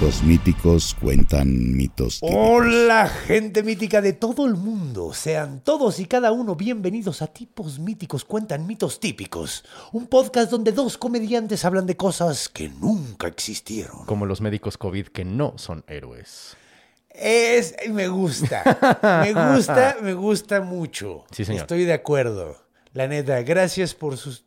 Tipos míticos cuentan mitos típicos. Hola, gente mítica de todo el mundo. Sean todos y cada uno bienvenidos a Tipos Míticos Cuentan Mitos Típicos. Un podcast donde dos comediantes hablan de cosas que nunca existieron. Como los médicos COVID que no son héroes. Es, me gusta. Me gusta, me gusta mucho. Sí, señor. Estoy de acuerdo. La neta, gracias por sus...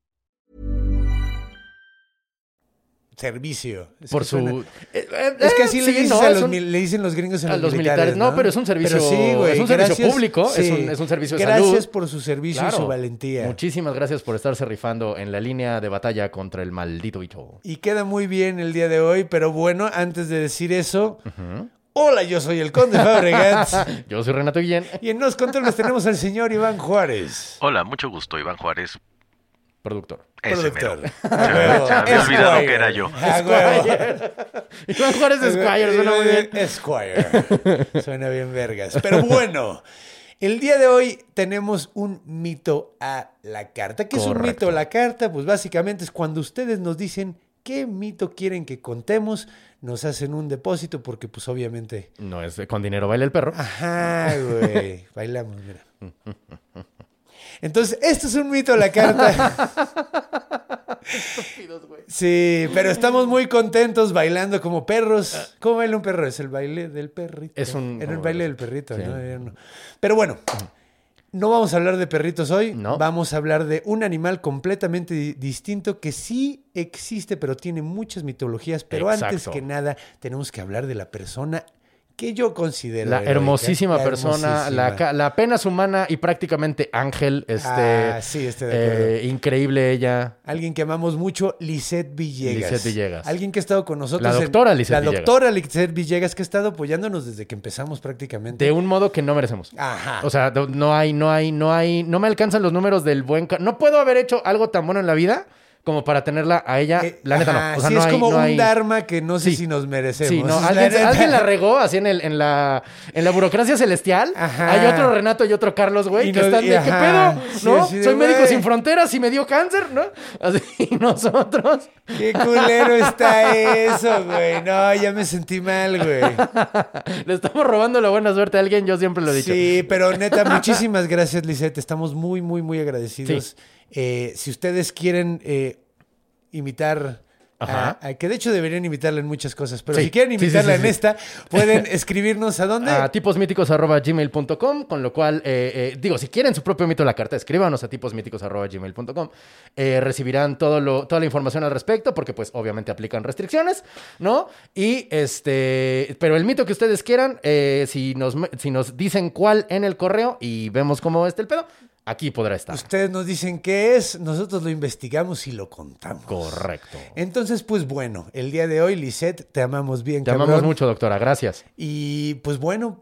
Servicio. Es Por que su. suena- Eh, eh, Es que así sí, le, dices no, a los un- le dicen los gringos en a los, los militares. No, pero es un servicio- Pero sí, güey, es un servicio gracias, público, es un- es un servicio de Gracias salud. por su servicio y su valentía. Muchísimas gracias por estarse rifando en la línea de batalla contra el maldito bicho. Y queda muy bien el día de hoy, pero bueno, antes de decir eso, hola, yo soy el Conde Fabregat. Yo soy Renato Guillén, y en Nos Controles tenemos al señor Iván Juárez. Hola, mucho gusto, Iván Juárez. Productor. Ese Productor. mero. Me- olvidado Esquire. que era yo. Huevo. Iván Juárez Esquire, suena muy bien. Esquire. Suena bien vergas. Pero bueno, el día de hoy tenemos un mito a la carta. ¿Qué es un mito a la carta? Pues básicamente es cuando ustedes nos dicen qué mito quieren que contemos, nos hacen un depósito porque pues obviamente... No es con dinero baila el perro. Ajá, güey. Bailamos, mira. Entonces, esto es un mito a la carta. Sí, pero estamos muy contentos bailando como perros. ¿Cómo baila un perro? Es el baile del perrito. Es un- Era el baile del perrito, Sí. ¿no? Pero bueno, no vamos a hablar de perritos hoy. No. Vamos a hablar de un animal completamente di- distinto que sí existe, pero tiene muchas mitologías. Pero antes que nada, tenemos que hablar de la persona que yo considero. La heroica, hermosísima la persona, hermosísima. la, la apenas humana y prácticamente ángel, este, Ah, sí, estoy de acuerdo. eh, increíble ella. Alguien que amamos mucho, Lisette Villegas. Lisette Villegas. Alguien que ha estado con nosotros. La en- doctora Lisette La Villegas. doctora Lisette Villegas que ha estado apoyándonos desde que empezamos prácticamente. De un modo que no merecemos. Ajá. O sea, no hay, no hay, no hay, no me alcanzan los números del buen. No puedo haber hecho algo tan bueno en la vida como para tenerla a ella. Eh, la neta ajá, no. O sea, sí, no es hay- como no un hay- dharma que no sé Sí. si nos merecemos. Sí, no, alguien, la regó así en, el, en, la, en la burocracia celestial. Ajá. Hay otro Renato y otro Carlos, güey, Y que no- están de, ¿qué pedo? sí, ¿No? Soy médico güey. sin fronteras y me dio cáncer, ¿no? Así, nosotros. Qué culero está eso, güey. No, ya me sentí mal, güey. Le estamos robando la buena suerte a alguien, yo siempre lo he dicho. Sí, pero neta, muchísimas gracias, Lisette. Estamos muy, muy, muy agradecidos. Eh, si ustedes quieren eh, imitar. A, que de hecho deberían imitarla en muchas cosas, pero Sí, si quieren sí, sí, en esta, pueden escribirnos a dónde. a tiposmíticos.gmail.com, con lo cual, eh, eh, digo, si quieren su propio mito de la carta, escríbanos a tiposmíticos.gmail.com. Eh, recibirán todo lo, toda la información al respecto, porque pues obviamente aplican restricciones, ¿no? Y este, pero el mito que ustedes quieran, eh, si, nos, si nos dicen cuál en el correo y vemos cómo está el pedo, aquí podrá estar. Ustedes nos dicen qué es, nosotros lo investigamos y lo contamos. Correcto. Entonces, pues bueno, el día de hoy, Lisette, te amamos bien, Te cabrón. amamos mucho, doctora, gracias. Y pues bueno,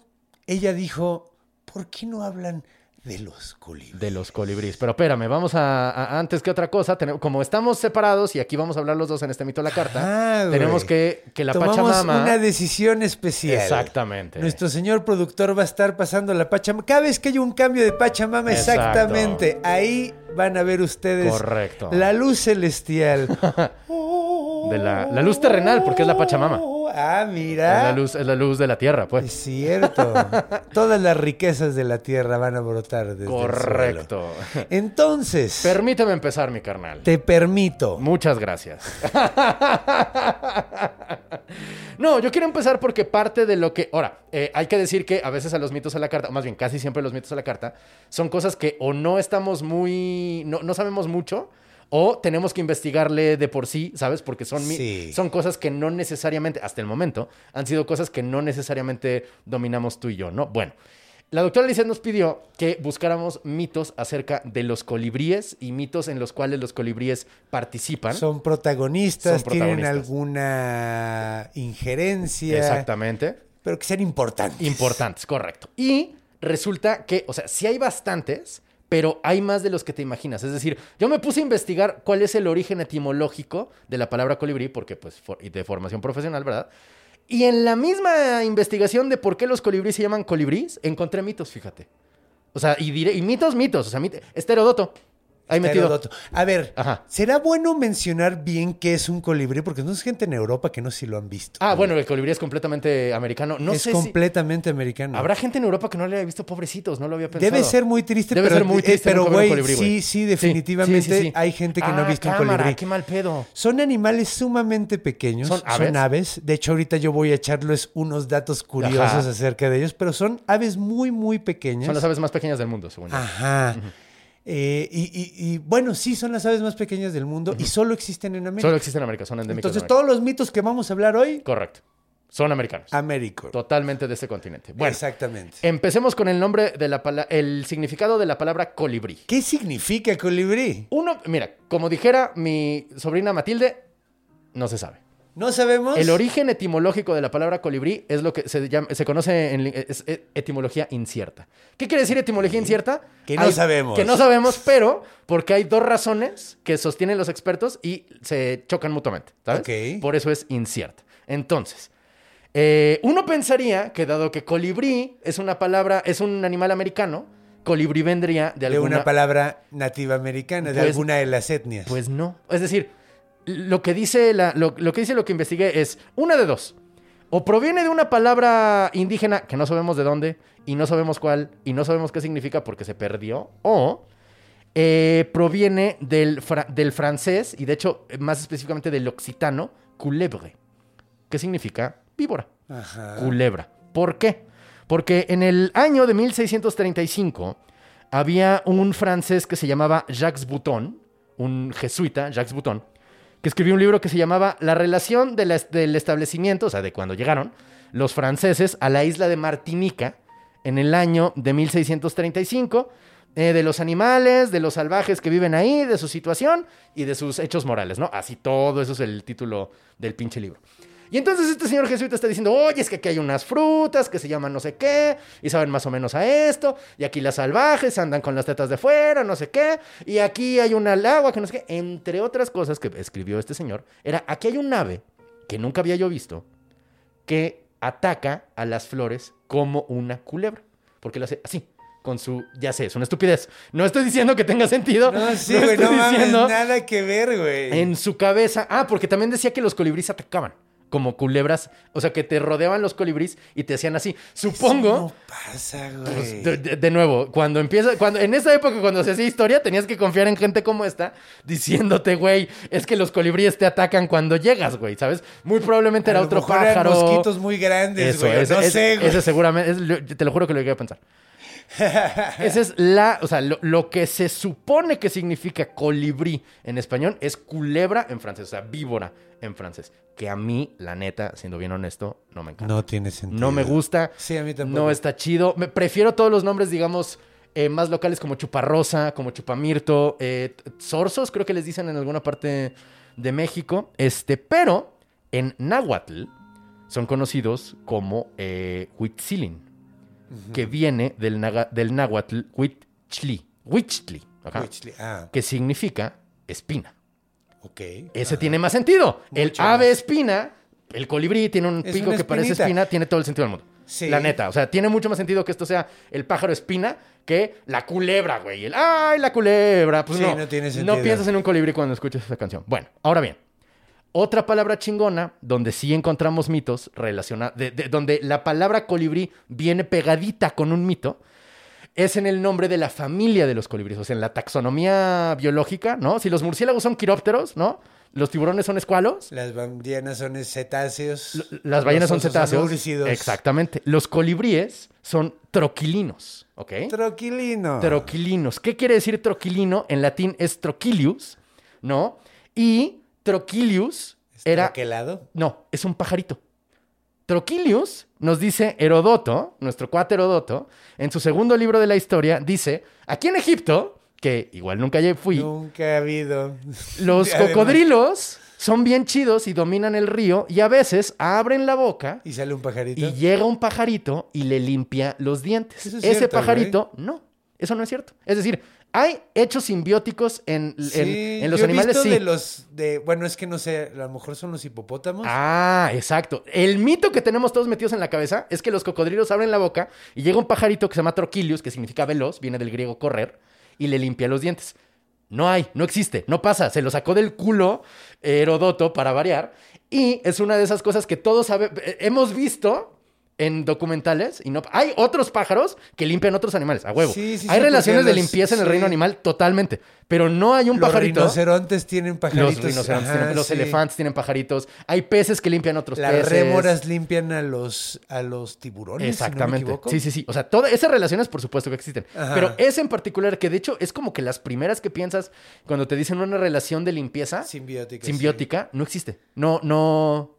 ella dijo ¿por qué no hablan de los colibríes? De los colibríes. Pero espérame, vamos a, a- antes que otra cosa, tenemos- como estamos separados y aquí vamos a hablar los dos en este mito de la carta, Ah, tenemos que que la Tomamos Pachamama una decisión especial. Exactamente. Nuestro señor productor va a estar pasando la Pachamama. Cada vez que haya un cambio de Pachamama, Exacto. exactamente. Ahí van a ver ustedes Correcto. la luz celestial. de la, la luz terrenal, porque es la Pachamama. Ah, Es mira. la luz, es la luz de la tierra, Es pues. cierto. Todas las riquezas de la tierra van a brotar desde el Correcto. suelo. Entonces, Permíteme empezar, mi carnal. te permito. Muchas gracias. no, yo quiero empezar porque parte de lo que. Ahora, eh, hay que decir que a veces a los mitos a la carta, o más bien casi siempre los mitos a la carta, son cosas que o no estamos muy. No, no sabemos mucho. O tenemos que investigarle de por sí, ¿sabes? Porque son, Sí. son cosas que no necesariamente, hasta el momento, han sido cosas que no necesariamente dominamos tú y yo, ¿no? Bueno, la doctora Lizeth nos pidió que buscáramos mitos acerca de los colibríes y mitos en los cuales los colibríes participan. Son protagonistas, Son tienen protagonistas. alguna injerencia. Exactamente. Pero que sean importantes. Importantes, correcto. Y resulta que, o sea, sí hay bastantes, pero hay más de los que te imaginas. Es decir, yo me puse a investigar cuál es el origen etimológico de la palabra colibrí, porque pues de formación profesional, ¿verdad? Y en la misma investigación de por qué los colibríes se llaman colibrís, encontré mitos, fíjate. O sea, y, y mitos, mitos. O sea, mit-. Ahí metido. A ver, Ajá. ¿será bueno mencionar bien qué es un colibrí? Porque no es gente en Europa que no sé si lo han visto. Ah, bueno, el colibrí es completamente americano. No es sé si... completamente americano. Habrá gente en Europa que no le haya visto pobrecitos, no lo había pensado. Debe ser muy triste, Debe pero, ser muy eh, triste pero ver un güey, colibrí, sí, sí, definitivamente sí, sí. hay gente que no ha Ah, visto un colibrí. qué mal pedo. Son animales sumamente pequeños, ¿Son son aves? De hecho, ahorita yo voy a echarles unos datos curiosos Ajá. acerca de ellos, pero son aves muy, muy pequeñas. Son las aves más pequeñas del mundo, según yo. Ajá. Eh, y, y- y, bueno, sí, son las aves más pequeñas del mundo y solo existen en América. Solo existen en América, son endémicos. Entonces, de América. todos los mitos que vamos a hablar hoy, Correcto. Son americanos. Américo. Totalmente de este continente. Bueno, Exactamente. empecemos con el nombre de la palabra, el significado de la palabra colibrí. ¿Qué significa colibrí? Uno, mira, como dijera mi sobrina Matilde, no se sabe. No sabemos. El origen etimológico de la palabra colibrí es lo que se, llama, se conoce en es etimología incierta. ¿Qué quiere decir etimología incierta? Que no sabemos. Que no sabemos, pero porque hay dos razones que sostienen los expertos y se chocan mutuamente, ¿sabes? Ok. Por eso es incierta. Entonces, eh, uno pensaría que dado que colibrí es una palabra, es un animal americano, colibrí vendría de de alguna... una palabra nativa americana, de Pues- alguna de las etnias. Pues no. Es decir, lo que dice la- lo, lo que dice lo que investigué es una de dos. O proviene de una palabra indígena que no sabemos de dónde y no sabemos cuál y no sabemos qué significa porque se perdió. O eh, proviene del, fra- del francés y de hecho más específicamente del occitano, culèbre, que significa víbora. Ajá. Culebra. ¿Por qué? Porque en el año de 1635 había un francés que se llamaba Jacques Bouton, un jesuita, Jacques Bouton, que escribió un libro que se llamaba La relación de del establecimiento, o sea, de cuando llegaron los franceses a la isla de Martinica en el año de 1635, eh, de los animales, de los salvajes que viven ahí, de su situación y de sus hechos morales, ¿no? Así todo eso es el título del pinche libro. Y entonces este señor jesuita está diciendo, oye, es que aquí hay unas frutas que se llaman no sé qué, y saben más o menos a esto, y aquí las salvajes andan con las tetas de fuera, no sé qué, y aquí hay una agua que no sé qué. Entre otras cosas que escribió este señor, era, aquí hay un ave que nunca había yo visto, que ataca a las flores como una culebra, porque lo hace así. Con su, ya sé, es una estupidez. No estoy diciendo que tenga sentido. No, sí, no güey, no mames, nada que ver, güey. en su cabeza. Ah, porque también decía que los colibríes atacaban. Como culebras. O sea, que te rodeaban los colibríes y te hacían así. Supongo. No pasa, güey. pues, de, de- de nuevo, cuando empieza, cuando, en esa época cuando se hacía historia, tenías que confiar en gente como esta, diciéndote, güey, es que los colibríes te atacan cuando llegas, güey, ¿sabes? Muy probablemente A era lo otro mejor eran pájaro. mosquitos muy grandes, Eso, güey. no sé, güey. ese seguramente, es te lo juro que lo llegué a pensar. Esa es la, o sea, lo, lo que se supone que significa colibrí en español es culebra en francés, o sea, víbora en francés. Que a mí, la neta, siendo bien honesto, no me encanta. No tiene sentido. No me gusta. Sí, a mí tampoco. No está chido. Me prefiero todos los nombres, digamos, eh, más locales como Chuparrosa, como Chupamirto, eh, Zorzos, creo que les dicen en alguna parte de México. Este, pero en náhuatl son conocidos como eh, Huitzilin, que viene del, naga- del náhuatl huichtli, huichtli, ajá, Huichli. Ah, que significa espina. ok. Ese tiene más sentido. el ave más. espina, el colibrí tiene un Es pico que parece espina, tiene todo el sentido del mundo. Sí. La neta, o sea, tiene mucho más sentido que esto sea el pájaro espina que la culebra, güey. El, ¡Ay, la culebra! Pues Sí, no. no tiene sentido. No piensas en un colibrí cuando escuchas esa canción. Bueno, ahora bien. Otra palabra chingona donde sí encontramos mitos relacionados, donde la palabra colibrí viene pegadita con un mito, es en el nombre de la familia de los colibríes, o sea, en la taxonomía biológica, ¿no? Si los murciélagos son quirópteros, ¿no? Los tiburones son escualos, Las ballenas son cetáceos. las ballenas son cetáceos. Exactamente. Los colibríes son troquilinos, ¿ok? Troquilino. Troquilinos. ¿Qué quiere decir troquilino? En latín es troquilius, ¿no? Y troquilius era... Troquelado. No, es un pajarito. Troquilius, nos dice Herodoto, nuestro cuate Herodoto, en su segundo libro de la historia, dice, aquí en Egipto, que igual nunca fui, Nunca ha habido. los Además- cocodrilos son bien chidos y dominan el río y a veces abren la boca Y sale un pajarito. y llega un pajarito y le limpia los dientes. Eso es Ese cierto, pajarito, no, eso no es cierto. Es decir, hay hechos simbióticos en, en- Sí, en los yo he animales, visto sí. de los de bueno es que no sé a lo mejor son los hipopótamos Ah, exacto. El mito que tenemos todos metidos en la cabeza es que los cocodrilos abren la boca y llega un pajarito que se llama Troquilius, que significa veloz, viene del griego correr, y le limpia los dientes. No hay, no existe, no pasa. Se lo sacó del culo Herodoto para variar. Y es una de esas cosas que todos sabe- eh, hemos visto en documentales y no hay otros pájaros que limpian otros animales a huevo. Sí, sí, hay sí, relaciones de los- limpieza en el reino animal totalmente, pero no hay un los pajarito. rinocerontes tienen pajaritos Los rinocerontes Ajá, tienen- los elefantes tienen pajaritos, hay peces que limpian otros las peces. rémoras limpian a los a los tiburones si no me Exactamente. sí, sí, sí. O sea, todas esas relaciones, por supuesto que existen. Ajá. Pero esa en particular, que de hecho es como que las primeras que piensas cuando te dicen una relación de limpieza simbiótica simbiótica, no existe. No, no,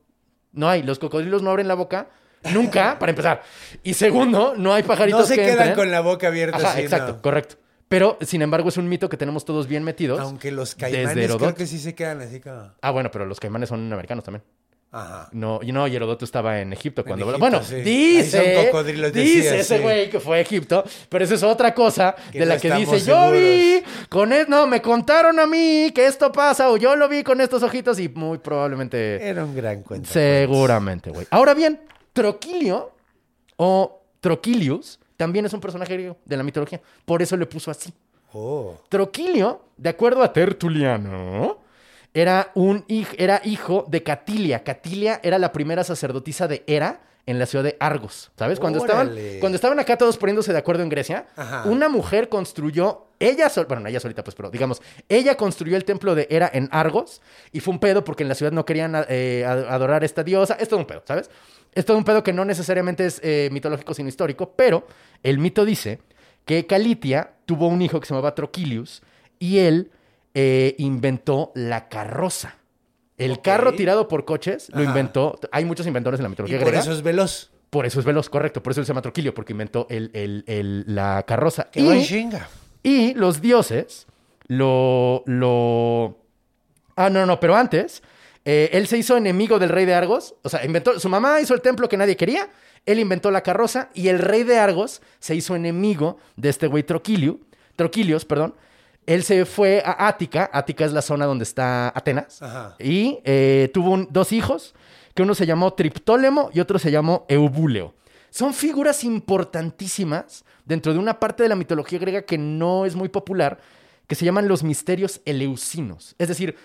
no hay. Los cocodrilos no abren la boca. Nunca, para empezar. Y segundo, no hay pajaritos no se que quedan entren. con la boca abierta Ajá, así, exacto, no. correcto. Pero, sin embargo, es un mito que tenemos todos bien metidos. aunque los caimanes creo que sí se quedan así como Ah, bueno, pero los caimanes son americanos también. ajá No, y no, y Herodoto estaba en Egipto cuando... Egipto, bueno, sí. Dice, dice decía, ese sí. güey que fue a Egipto, pero eso es otra cosa Que de no la que dice, yo seguros". vi con esto, no, me contaron a mí que esto pasa o yo lo vi con estos ojitos y muy probablemente, era un gran cuento seguramente, güey. Ahora bien, Troquilio o Troquilius también es un personaje griego de la mitología, por eso le puso así. oh Troquilio, de acuerdo a Tertuliano, era, un, era hijo de Catilia. Catilia era la primera sacerdotisa de Hera en la ciudad de Argos. ¿Sabes? Cuando estaban, cuando estaban acá todos poniéndose de acuerdo en Grecia, Ajá. una mujer construyó, ella, sol- bueno, no ella solita, pues, pero digamos, ella construyó el templo de Hera en Argos y fue un pedo porque en la ciudad no querían eh, ad- adorar a esta diosa. Es todo un pedo, ¿sabes? Es todo un pedo que no necesariamente es eh, mitológico, sino histórico, pero el mito dice que Calitia tuvo un hijo que se llamaba Troquilius y él eh, inventó la carroza. El carro tirado por coches lo Ajá. inventó. Hay muchos inventores en la y mitología por griega. eso es veloz Por eso es veloz, correcto. Por eso él se llama Troquilio, porque inventó el, el- el- la carroza. Y, chinga y los dioses lo, lo... Ah, no, no, pero antes, eh, él se hizo enemigo del rey de Argos. O sea, inventó... Su mamá hizo el templo que nadie quería. Él inventó la carroza y el rey de Argos se hizo enemigo de este güey Troquilio. Troquilios, perdón. Él se fue a Ática. Ática es la zona donde está Atenas. Ajá. Y eh, tuvo un- dos hijos, que uno se llamó Triptólemo y otro se llamó Eubúleo. Son figuras importantísimas dentro de una parte de la mitología griega que no es muy popular, que se llaman los misterios eleusinos. Es decir,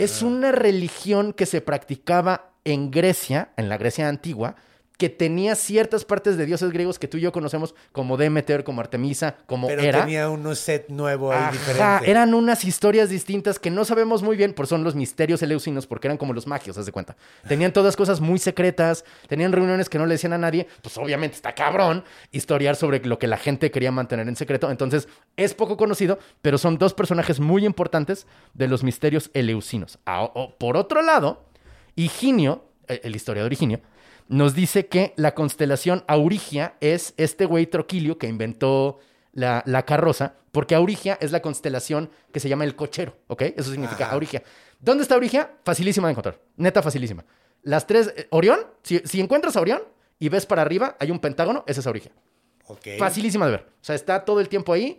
es una religión que se practicaba en Grecia, en la Grecia antigua, que tenía ciertas partes de dioses griegos que tú y yo conocemos como Demeter, como Artemisa, como pero Hera. tenía un set nuevo ahí Ajá, diferente eran unas historias distintas que no sabemos muy bien, por son los misterios eleusinos, porque eran como los magios, haz de cuenta. Tenían todas cosas muy secretas, tenían reuniones que no le decían a nadie, pues obviamente está cabrón historiar sobre lo que la gente quería mantener en secreto. Entonces, es poco conocido, pero son dos personajes muy importantes de los misterios eleusinos. Ah, o- por otro lado, Higinio, el historiador Higinio, nos dice que la constelación Aurigia es este güey Troquilio que inventó la, la carroza, porque Aurigia es la constelación que se llama el cochero, ¿ok? Eso significa Ajá. Aurigia. ¿Dónde está Aurigia? Facilísima de encontrar, neta facilísima. Las tres, eh, Orión, si, si encuentras a Orión y ves para arriba, hay un pentágono, ese es Aurigia. Ok. Facilísima de ver. O sea, está todo el tiempo ahí.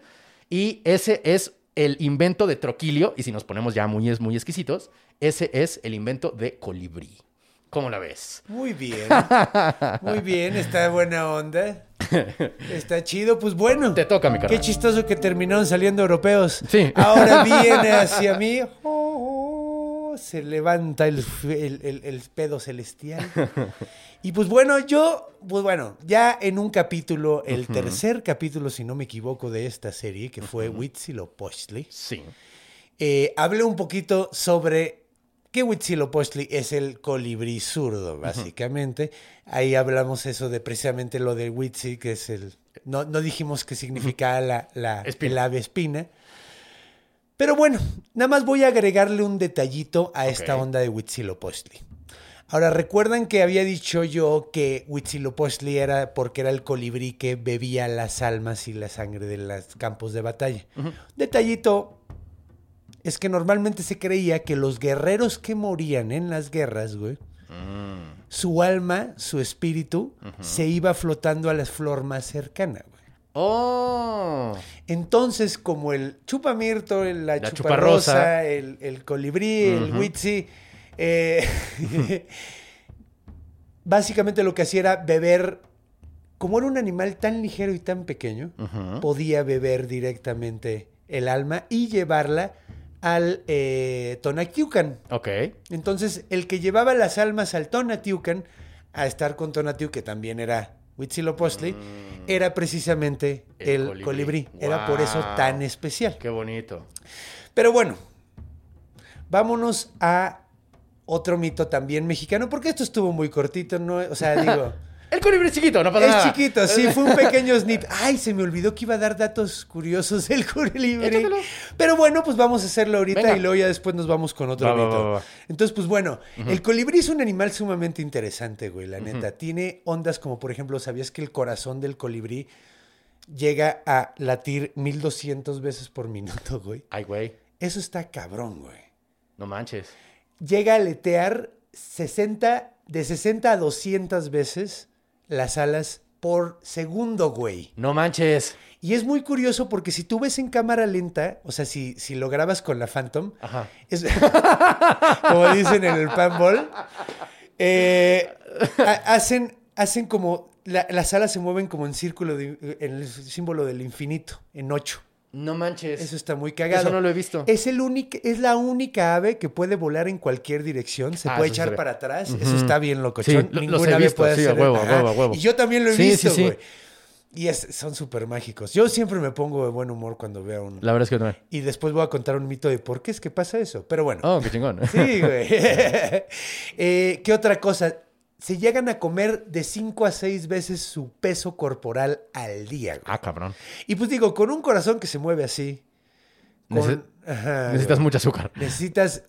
Y ese es el invento de Troquilio. Y si nos ponemos ya muy, muy exquisitos, ese es el invento de Colibrí. ¿Cómo la ves? Muy bien. Muy bien, está buena onda. Está chido, pues bueno. Te toca, mi carnal. Qué chistoso que terminaron saliendo europeos. Sí. Ahora viene hacia mí. oh, se levanta el, el- el- el pedo celestial. Y pues bueno, yo, pues bueno, ya en un capítulo, el tercer capítulo, si no me equivoco, de esta serie, que fue Huitzilopochtli, Sí. eh, hablé un poquito sobre que Huitzilopochtli es el colibrí zurdo, básicamente. Ahí hablamos eso de precisamente lo de Huitzi, que es el... No, no dijimos que significaba la, la, Espina. el ave espina. Pero bueno, nada más voy a agregarle un detallito a esta onda de Huitzilopochtli. Ahora, ¿recuerdan que había dicho yo que Huitzilopochtli era porque era el colibrí que bebía las almas y la sangre de los campos de batalla? Detallito es que normalmente se creía que los guerreros que morían en las guerras, güey, su alma, su espíritu, se iba flotando a la flor más cercana, güey. ¡Oh! Entonces, como el chupamirto, el- la, La chuparrosa, chuparrosa. el, el colibrí, el huitzi, eh, básicamente lo que hacía era beber, como era un animal tan ligero y tan pequeño, podía beber directamente el alma y llevarla al eh, Tonatiucan. Ok. Entonces, el que llevaba las almas al Tonatiucan a estar con Tonatiuh, que también era Huitzilopochtli, era precisamente Mm. El el, colibrí. colibrí. Era por eso tan especial. Qué bonito. Pero bueno, vámonos a otro mito también mexicano, porque esto estuvo muy cortito, ¿no? O sea, digo... El colibrí chiquito, no pasa Es nada. chiquito, sí, fue un pequeño snip. Ay, se me olvidó que iba a dar datos curiosos del colibrí. Échatelo. Pero bueno, pues vamos a hacerlo ahorita Venga. y luego ya después nos vamos con otro Va, mito. va, va. Entonces, pues bueno, el colibrí es un animal sumamente interesante, güey, la neta. Tiene ondas como, por ejemplo, ¿sabías que el corazón del colibrí llega a latir 1200 veces por minuto, güey? Ay, güey. Eso está cabrón, güey. No manches. Llega a aletear 60, de 60 a 200 veces las alas por segundo, güey. No manches. Y es muy curioso porque si tú ves en cámara lenta, o sea, si, si lo grabas con la Phantom, Ajá. es, como dicen en el panball, eh, ha- hacen, hacen como, la- las alas se mueven como en círculo, de- en el símbolo del infinito, en ocho. No manches. Eso está muy cagado. Eso no lo he visto. Es, el único, es la única ave que puede volar en cualquier dirección. Se Ah, puede se echar para atrás. Eso está bien locochón. Sí, Ninguna he ave visto, puede sí, a hacer huevo, a huevo, a huevo. Y yo también lo he Sí, visto, sí, sí. güey. Y es- son súper mágicos. Yo siempre me pongo de buen humor cuando veo uno. La verdad es que no. Y después voy a contar un mito de por qué es que pasa eso. Pero bueno. Oh, qué chingón. Sí, güey. Eh, ¿Qué otra cosa? Se llegan a comer de 5 a 6 veces su peso corporal al día. güey. Ah, cabrón. Y pues digo, con un corazón que se mueve así. con- Nece- Ajá, Necesitas güey. mucho azúcar. Necesitas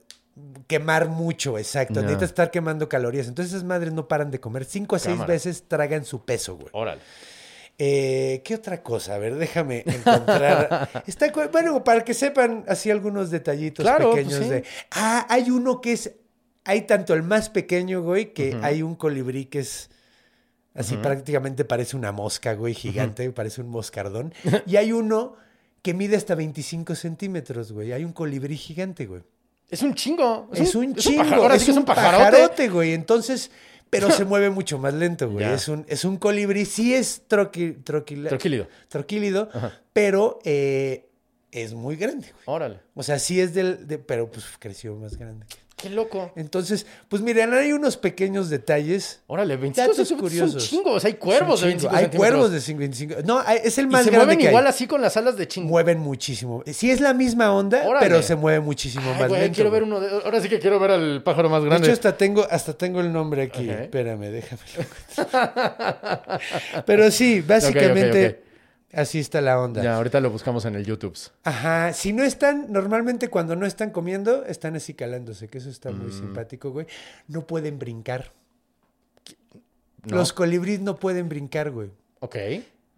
quemar mucho, exacto. Necesitas estar quemando calorías. Entonces esas madres no paran de comer. 5 a 6 Cámara. veces tragan su peso, güey. Órale. Eh, ¿Qué otra cosa? A ver, déjame encontrar. Está, bueno, para que sepan así algunos detallitos Claro, pues pequeños sí. de. Ah, hay uno que es. Hay tanto el más pequeño, güey, que hay un colibrí que es. Así prácticamente parece una mosca, güey, gigante, parece un moscardón. y hay uno que mide hasta 25 centímetros, güey. Hay un colibrí gigante, güey. Es un chingo. Es un es chingo, pájaro. Ahora sí es que un pajarote. pajarote, güey. Entonces, pero se mueve mucho más lento, güey. Es un, es un colibrí, sí es troqui, troquila- Troquílido. troquílido, pero eh, es muy grande, güey. Órale. O sea, sí es del, de- pero pues creció más grande. Qué loco. Entonces, pues miren, hay unos pequeños detalles. Órale, 25 Datos centímetros es un curiosos. chingo. O sea, hay cuervos de chingo. 25 Hay cuervos de 25. No, es el Y más se grande mueven que hay. igual así con las alas de chingo. Mueven muchísimo. Sí es la misma onda, Órale. pero se mueve muchísimo Ay, más güey, lento. quiero ver uno de... Ahora sí que quiero ver al pájaro más De grande. hecho, hasta tengo, hasta tengo el nombre aquí. Ok. Espérame, déjame. Pero sí, básicamente así está la onda. Ya, ahorita lo buscamos en el YouTube. Ajá, si no están, normalmente cuando no están comiendo, están así calándose, que eso está Mm. muy simpático, güey. No pueden brincar. No. Los colibríes no pueden brincar, güey. Ok.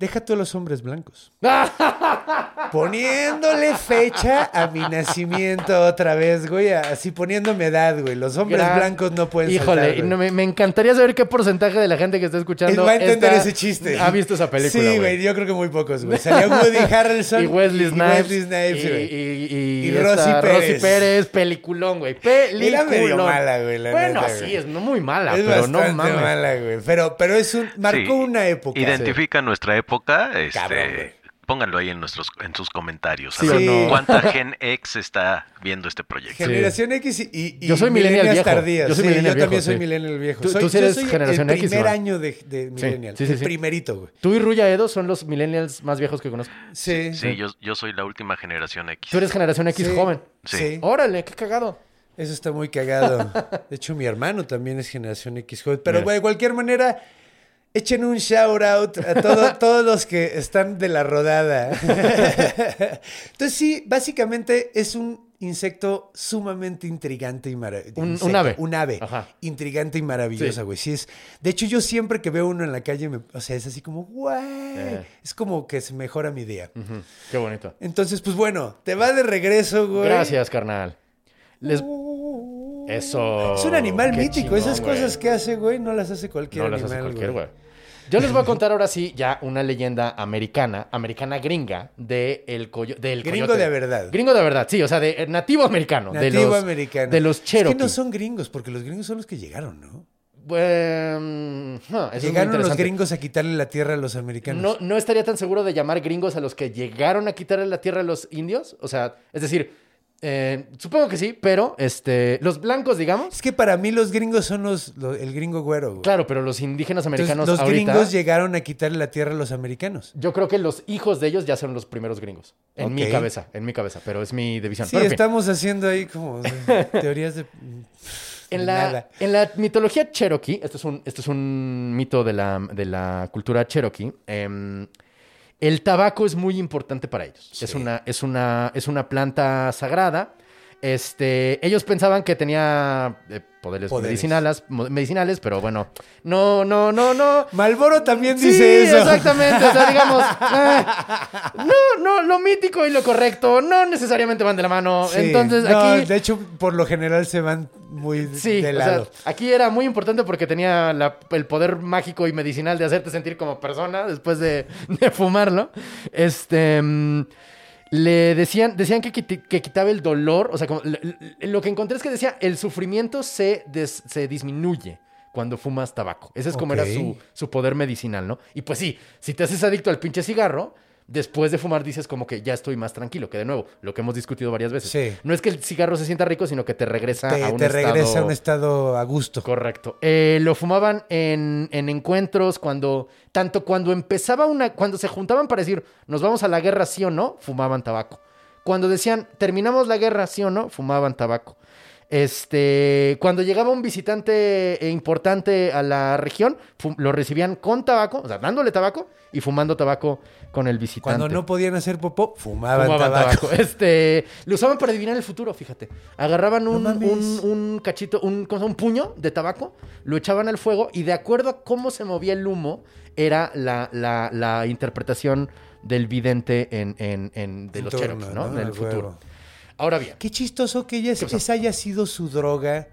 Deja tú a los hombres blancos. Poniéndole fecha a mi nacimiento otra vez, güey. Así poniéndome edad, güey. Los hombres Gran- blancos no pueden Híjole, saltar, güey. no, me, me encantaría saber qué porcentaje de la gente que está escuchando va a entender esta- ese chiste. ha visto esa película, Sí, güey. Yo creo que muy pocos, güey. Salió Woody Harrelson Y Wesley Snipes. Wesley Snipes, y, güey. y, y, Y Rosy Pérez. Rosy Pérez, peliculón, güey. Peliculón. Era medio mala, güey, la Bueno, neta, sí, güey. es no muy mala, Es pero no mames. mala, güey. Pero, pero es un... Marcó Sí, una época. Identifica nuestra época. Este, Cabrón, güey. pónganlo ahí en nuestros en sus comentarios. Sí a ver o no. ¿Cuánta Gen X está viendo este proyecto? Generación X y, y, y Yo soy millennial viejo. tardías. Yo soy Sí, millennial yo también viejo, soy sí. millennial viejo. Tú- soy, tú sí yo eres soy generación el X, primer año de, de millennial. sí, sí, el sí. primerito, güey. Tú y Ruya Edo son los millennials más viejos que conozco. Sí. Sí, yo, yo soy la última generación X. Tú eres generación X Sí. joven. Sí. Sí. Órale, qué cagado. Eso está muy cagado. De hecho, mi hermano también es generación X joven. Pero, güey, de cualquier manera, echen un shout out a todo- todos los que están de la rodada. Entonces, sí, básicamente es un insecto sumamente intrigante y maravilloso. Un- un ave. Un ave. Ajá. Intrigante y maravillosa, güey. Sí es. De hecho, yo siempre que veo uno en la calle, me- o sea, es así como, güey. Eh. Es como que se mejora mi día. Qué bonito. Entonces, pues bueno, te va de regreso, güey. Gracias, carnal. Les... Eso. Es un animal Qué mítico. Esas güey. cosas que hace, güey, no las hace cualquier No las animal, hace cualquier, güey. Yo les voy a contar ahora sí ya una leyenda americana, americana gringa, de el coyo- del Gringo coyote. de verdad. Gringo de verdad, sí, o sea, de eh, nativo americano. de Nativo los, americano. De los Cherokee. Es que no son gringos, porque los gringos son los que llegaron, ¿no? Bueno, huh, muy llegaron los gringos a quitarle la tierra a los americanos. No, no estaría tan seguro de llamar gringos a los que llegaron a quitarle la tierra a los indios. O sea, es decir, eh, supongo que sí, pero este, los blancos, digamos. Es que para mí los gringos son los, lo- el gringo güero, güey. Claro, pero los indígenas Entonces, americanos los ahorita, gringos llegaron a quitarle la tierra a los americanos. yo creo que los hijos de ellos ya son los primeros gringos. En mi cabeza, en mi cabeza, pero es mi división. Sí, Pero, en fin. estamos haciendo ahí como teorías de... En la, en la mitología cherokee, esto es un, esto es un mito de la, de la cultura cherokee, em, el tabaco es muy importante para ellos. Es, una, es, una, es una planta sagrada. Este, ellos pensaban que tenía eh, poderes, Poderes. Medicinales, medicinales, pero bueno, no, no, no, no. Malboro también Sí, dice eso. exactamente. O sea, digamos, eh, no, no, lo mítico y lo correcto no necesariamente van de la mano. Sí. Entonces, No, aquí. de hecho, por lo general se van muy Sí, de o sea, lado. aquí era muy importante porque tenía la- el poder mágico y medicinal de hacerte sentir como persona después de, de fumarlo. Este. Le decían, decían que, que quitaba el dolor. O sea, como- lo que encontré es que decía el sufrimiento se, des- se disminuye cuando fumas tabaco. Ese es como era su, su poder medicinal, ¿no? Y pues sí, si te haces adicto al pinche cigarro, después de fumar dices como que ya estoy más tranquilo. Que de nuevo, lo que hemos discutido varias veces. Sí. No es que el cigarro se sienta rico, sino que te regresa te, a un te estado... regresa a un estado a gusto. Correcto. Eh, lo fumaban en, en encuentros cuando, tanto cuando empezaba una, cuando se juntaban para decir, nos vamos a la guerra, sí o no, fumaban tabaco. Cuando decían, terminamos la guerra, sí o no, fumaban tabaco. Este, cuando llegaba un visitante eh, importante a la región, lo recibían con tabaco, o sea, dándole tabaco y fumando tabaco con el visitante. Cuando no podían hacer popó, fumaban, Fumaban tabaco. tabaco. Este, lo usaban para adivinar el futuro, fíjate. Agarraban un, mames. un- un cachito, un, un puño de tabaco, lo echaban al fuego y de acuerdo a cómo se movía el humo, era la, la- la interpretación del vidente en, en- en- de los Cherokee, ¿no? ¿no? En el futuro. Ahora bien. Qué chistoso que ella, esa haya sido su droga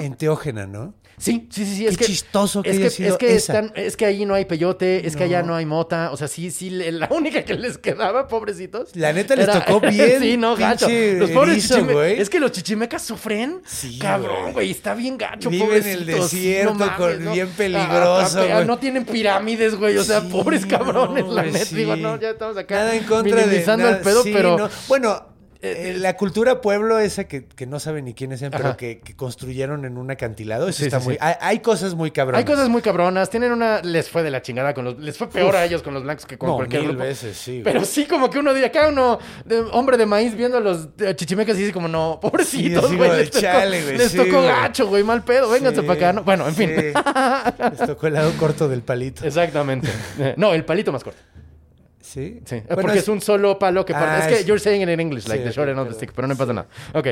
enteógena, ¿no? Sí, sí, sí, sí. Es Qué que, chistoso que es haya que, sido es que esa. están- es que ahí no hay peyote, es que allá No. hay mota. O sea, sí, sí, la única que les quedaba, pobrecitos. La neta les era- tocó bien, sí, no, gacho. Los pobres erizo, chichime- güey. Es que los chichimecas sufren. Sí, Cabrón, güey. Está bien gacho, Viven en el pobrecitos. desierto, No mames, con- ¿no? bien Ah, peligroso, ah, güey. No tienen pirámides, güey. O sea, Sí, pobres cabrones, la neta. Digo, no, ya estamos acá Nada en contra de nada, el pedo, pero... no. Bueno, eh, la cultura pueblo esa que, que no saben ni quiénes sean, pero que, que construyeron en un acantilado, eso Sí, está sí, muy... sí. Hay, hay cosas muy cabronas. Hay cosas muy cabronas. Tienen una... Les fue de la chingada con los... Les fue peor a ellos con los blancos que con No, cualquier mil grupo. veces, sí. güey. Pero sí, como que uno diría, acá uno, de- hombre de maíz, viendo a los eh, chichimecas y dice como, no, pobrecitos, güey. de les tocó, chale, güey, les sí, tocó güey. gacho, güey, mal pedo, vénganse para acá. ¿no? Bueno, en fin. Les tocó el lado corto del palito. Exactamente. Eh, No, el palito más corto. ¿Sí? Sí, Bueno, porque es... un solo palo que corta. Ah, es que es- you're saying it in English, like Sí, the short end of the stick, pero no pasa nada. Ok.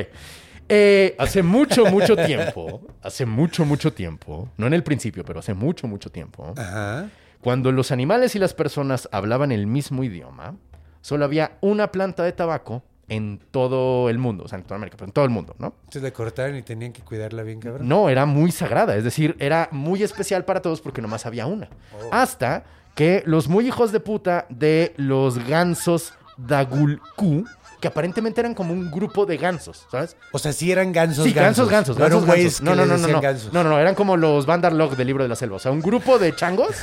Eh, hace mucho, mucho tiempo, hace mucho, mucho tiempo, no en el principio, pero hace mucho, mucho tiempo, Ajá. Cuando los animales y las personas hablaban el mismo idioma, solo había una planta de tabaco en todo el mundo, o sea, en toda América, pero en todo el mundo, ¿no? Entonces la cortaron y tenían que cuidarla bien, cabrón. No, era muy sagrada, es decir, era muy especial para todos porque nomás había una. Hasta que los muy hijos de puta de los gansos Dagulku, que aparentemente eran como un grupo de gansos, ¿sabes? O sea, sí eran gansos, Sí, gansos, gansos, gansos, gansos. No, no, no, no, no. gansos. No, no, no, eran como los Bandarlog del libro de la selva. O sea, un grupo de changos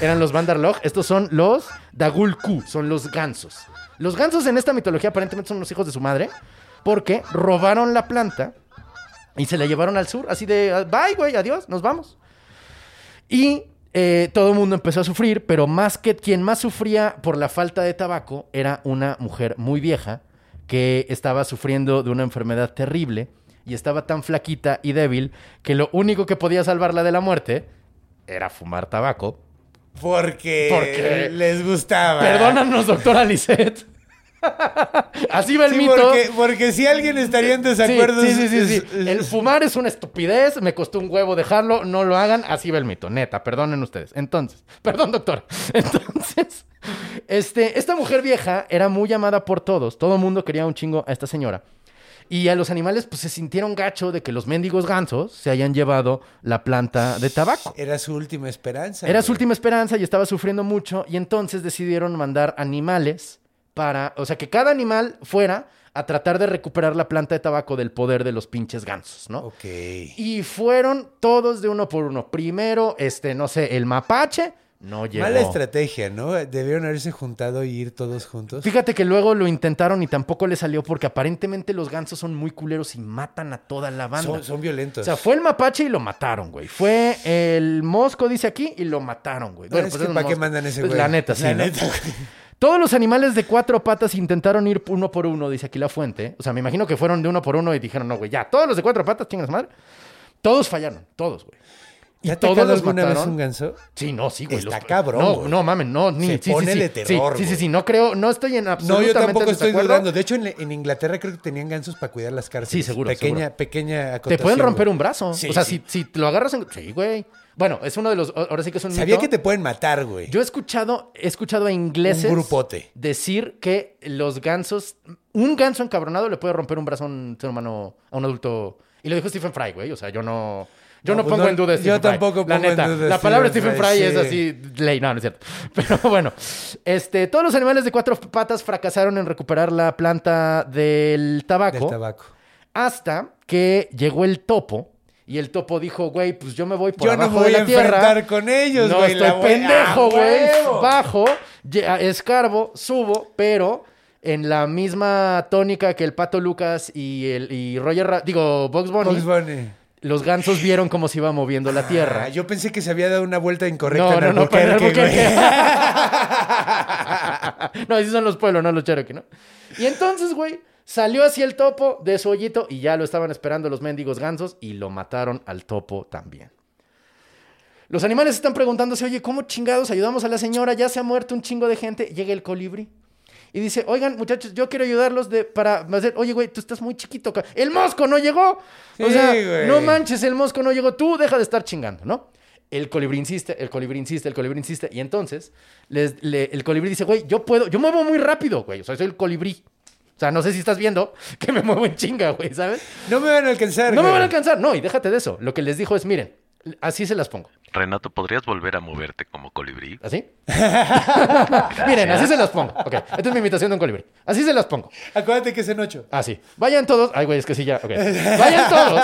eran los Bandarlog. Estos son los Dagulku, son los gansos. Los gansos en esta mitología aparentemente son los hijos de su madre porque robaron la planta y se la llevaron al sur, así de, bye, güey, adiós, nos vamos. Y eh, todo el mundo empezó a sufrir, pero más que quien más sufría por la falta de tabaco era una mujer muy vieja que estaba sufriendo de una enfermedad terrible y estaba tan flaquita y débil que lo único que podía salvarla de la muerte era fumar tabaco. Porque, Porque- les gustaba. Perdónanos, doctora Lisette. Así va el Sí, mito. porque, porque si alguien estaría en desacuerdo. Sí, sí, sí, sí. El fumar es una estupidez, me costó un huevo dejarlo, no lo hagan, así va el mito, neta, perdonen ustedes. Entonces, perdón, doctor. Entonces, este, esta mujer vieja era muy amada por todos, todo el mundo quería un chingo a esta señora. Y a los animales pues se sintieron gacho de que los mendigos gansos se hayan llevado la planta de tabaco. Era su última esperanza. Era su última esperanza y estaba sufriendo mucho y entonces decidieron mandar animales para, o sea, que cada animal fuera a tratar de recuperar la planta de tabaco del poder de los pinches gansos, ¿no? Ok. Y fueron todos de uno por uno. Primero, este, no sé, el mapache no llegó. Mala estrategia, ¿no? Debieron haberse juntado y ir todos juntos. Fíjate que luego lo intentaron y tampoco le salió porque aparentemente los gansos son muy culeros y matan a toda la banda. Son, son violentos. O sea, fue el mapache y lo mataron, güey. Fue el mosco, dice aquí, y lo mataron, güey. No, es que un ¿para qué mandan ese Pues güey? la neta, sí. La ¿no? neta. Todos los animales de cuatro patas intentaron ir uno por uno, dice aquí la fuente. O sea, me imagino que fueron de uno por uno y dijeron, no, güey, ya, todos los de cuatro patas, chingas madre. Todos fallaron, todos, güey. ¿Ya Y te todos los alguna vez un ganso? Sí, no, sí, güey. Está los- cabrón, No, güey. no, mamen, no, ni. Se sí, pone sí, de sí, terror, Sí, sí, sí, no creo, no estoy en No, absolutamente yo tampoco estoy desacuerdo. dudando. De hecho, en, en Inglaterra creo que tenían gansos para cuidar las cárceles. Sí, seguro, Pequeña, seguro. pequeña Te acotación, pueden romper güey. un brazo. O sea, si, si lo agarras en. Sí, güey. Bueno, es uno de los. Ahora sí que es un Sabía mito. que te pueden matar, güey. Yo he escuchado, he escuchado a ingleses Un grupote. decir que los gansos, un ganso encabronado le puede romper un brazo a un ser humano, a un adulto. Y lo dijo Stephen Fry, güey. O sea, yo no. Yo No, no, pues pongo no, en duda yo Stephen Fry. tampoco La pongo en duda La palabra Stephen Fry es sí. así, ley. No, no es cierto. Pero bueno, este, todos los animales de cuatro patas fracasaron en recuperar la planta del tabaco. Del tabaco. Hasta que llegó el topo. Y el topo dijo, güey, pues yo me voy por Yo no abajo me voy de a la tierra. enfrentar con ellos, No, güey. estoy la voy- pendejo, ¡Ah, güey. huevo! Bajo, escarbo, subo, pero en la misma tónica que el Pato Lucas y el y Roger, Ra- digo, Box Bunny, los gansos vieron cómo se iba moviendo la tierra. Ah, yo pensé que se había dado una vuelta incorrecta No, en no, no, Albuquerque, Albuquerque. güey. no, esos son los pueblos, no los Cherokee, ¿no? Y entonces, güey, salió así el topo de su hoyito y ya lo estaban esperando los mendigos gansos y lo mataron al topo también. Los animales están preguntándose, oye, ¿cómo chingados ayudamos a la señora? Ya se ha muerto un chingo de gente. Llega el colibrí. Y dice, oigan, muchachos, yo quiero ayudarlos de, para hacer, oye, güey, tú estás muy chiquito. El mosco no llegó. o sea, güey. no manches, el mosco no llegó. Tú deja de estar chingando, ¿no? El colibrí insiste, el colibrí insiste, el colibrí insiste. Y entonces les- le- el colibrí dice, güey, yo puedo, yo muevo muy rápido, güey. O sea, soy el colibrí. O sea, no sé si estás viendo que me muevo en chinga, güey, ¿sabes? No me van a alcanzar, No me van a alcanzar. No, y déjate de eso. Lo que les dijo es, miren, así se las pongo. Renato, ¿podrías volver a moverte como colibrí? ¿Así? Miren, así se las pongo. Ok, esta es mi imitación de un colibrí. Así se las pongo. Acuérdate que es en ocho. Así. Vayan todos. Ay, güey, es que sí ya. Ok. Vayan todos.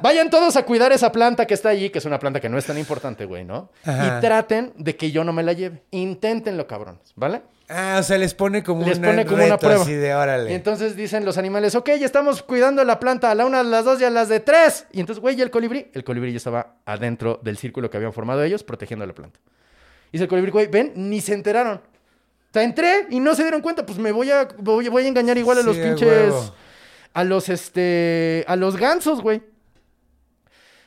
Vayan todos a cuidar esa planta que está allí, que es una planta que no es tan importante, güey, ¿no? Ajá. Y traten de que yo no me la lleve. Inténtenlo, cabrones, ¿vale? Ah, o sea, les pone como, Les una pone como una prueba. así de órale. Y entonces dicen los animales, ok, ya estamos cuidando la planta a la una, a las dos y a las de tres. Y entonces, güey, ¿y el colibrí? El colibrí ya estaba adentro del círculo que habían formado ellos, protegiendo la planta. Y dice el colibrí, güey, ven, ni se enteraron. O sea, entré y no se dieron cuenta, pues me voy a, voy, voy a engañar igual a los Sí, pinches. huevo. A los, este. A los gansos, güey.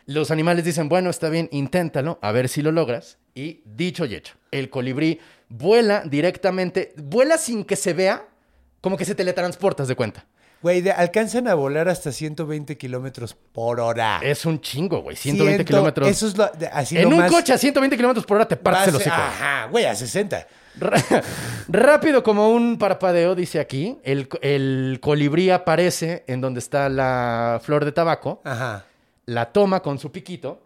Los animales dicen, bueno, está bien, inténtalo, a ver si lo logras. Y dicho y hecho, el colibrí vuela directamente, vuela sin que se vea, como que se teletransportas de cuenta. Güey, alcanzan a volar hasta 120 kilómetros por hora. Es un chingo, güey. 120 Ciento- kilómetros. Eso es lo, de- así en lo un más coche a 120 kilómetros por hora te partes hocico. Ajá, güey, a 60. Ra- Rápido como un parpadeo, dice aquí, el, el colibrí aparece en donde está la flor de tabaco, Ajá. la toma con su piquito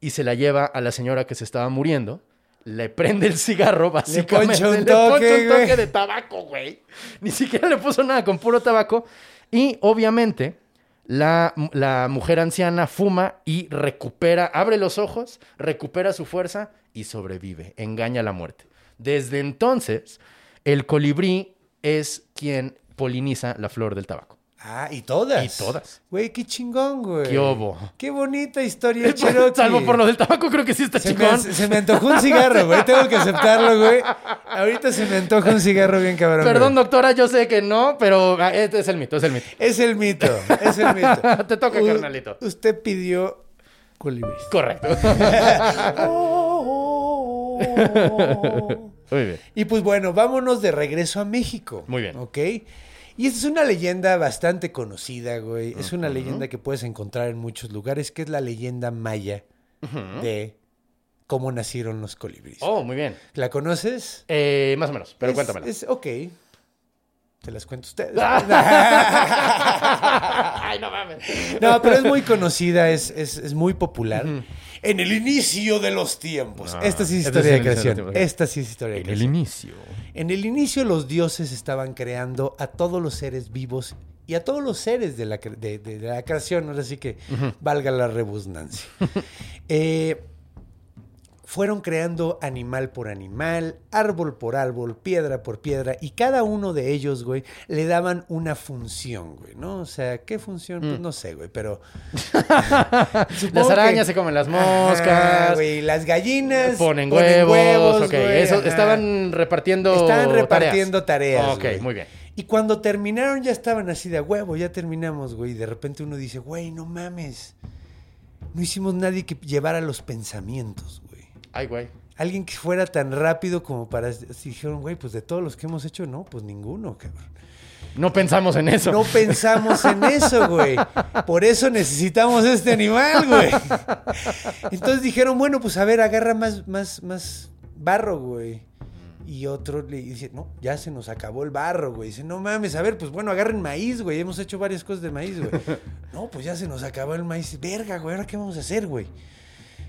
y se la lleva a la señora que se estaba muriendo. Le prende el cigarro, básicamente. poncha un Le toque, un toque güey. de tabaco, güey. Ni siquiera le puso nada con puro tabaco. Y obviamente, la, la mujer anciana fuma y recupera, abre los ojos, recupera su fuerza y sobrevive. Engaña a la muerte. Desde entonces, el colibrí es quien poliniza la flor del tabaco. Ah, y todas. Y todas. Güey, qué chingón, güey. ¿Qué hubo? Qué bonita historia, Cherokee. Salvo por lo del tabaco, creo que sí está Se me, chingón. se me antojó un cigarro, güey. Tengo que aceptarlo, güey. Ahorita se me antoja un cigarro bien cabrón. Perdón, güey. doctora, yo sé que no, pero ah, este es el mito, es el mito. Es el mito, es el mito. Te toca, U- carnalito. Usted pidió colibrí. Correcto. Muy bien. Y pues bueno, vámonos de regreso a México. Muy bien. ¿Ok? Y esta es una leyenda bastante conocida, güey. Es una leyenda que puedes encontrar en muchos lugares, que es la leyenda maya de cómo nacieron los colibríes. Oh, muy bien. ¿La conoces? Eh, más o menos, pero Es- cuéntamela. Es, ok. Te las cuento a ustedes. Ay, no mames. No, pero es muy conocida, es, es, es muy popular. En el inicio de los tiempos. Ah, Esta sí es historia de creación. Esta sí es historia de En el creación. inicio. En el inicio los dioses estaban creando a todos los seres vivos y a todos los seres de la, cre- de, de- de la creación, ahora sí que valga la redundancia. Eh, fueron creando animal por animal, árbol por árbol, piedra por piedra, y cada uno de ellos, güey, le daban una función, güey, ¿no? O sea, ¿qué función? Pues no sé, güey, pero... Las que- arañas se comen las moscas. Ajá, güey, las gallinas Ponen huevos, ok. güey, Eso, estaban repartiendo Estaban repartiendo tareas. Ok, güey. muy bien. Y cuando terminaron ya estaban así de "A huevo, ya terminamos, güey. Y de repente uno dice, güey, no mames. No hicimos nadie que llevara los pensamientos, güey. Ay, güey. Alguien que fuera tan rápido como para... Si dijeron, güey, pues de todos los que hemos hecho, no, pues ninguno, cabrón. No pensamos en eso. No pensamos en eso, güey. Por eso necesitamos este animal, güey. Entonces dijeron, bueno, pues a ver, agarra más, más, más barro, güey. Y otro le dice, no, ya se nos acabó el barro, güey. Dice, no mames, a ver, pues bueno, agarren maíz, güey. Hemos hecho varias cosas de maíz, güey. No, pues ya se nos acabó el maíz. Verga, güey, ¿ahora qué vamos a hacer, güey?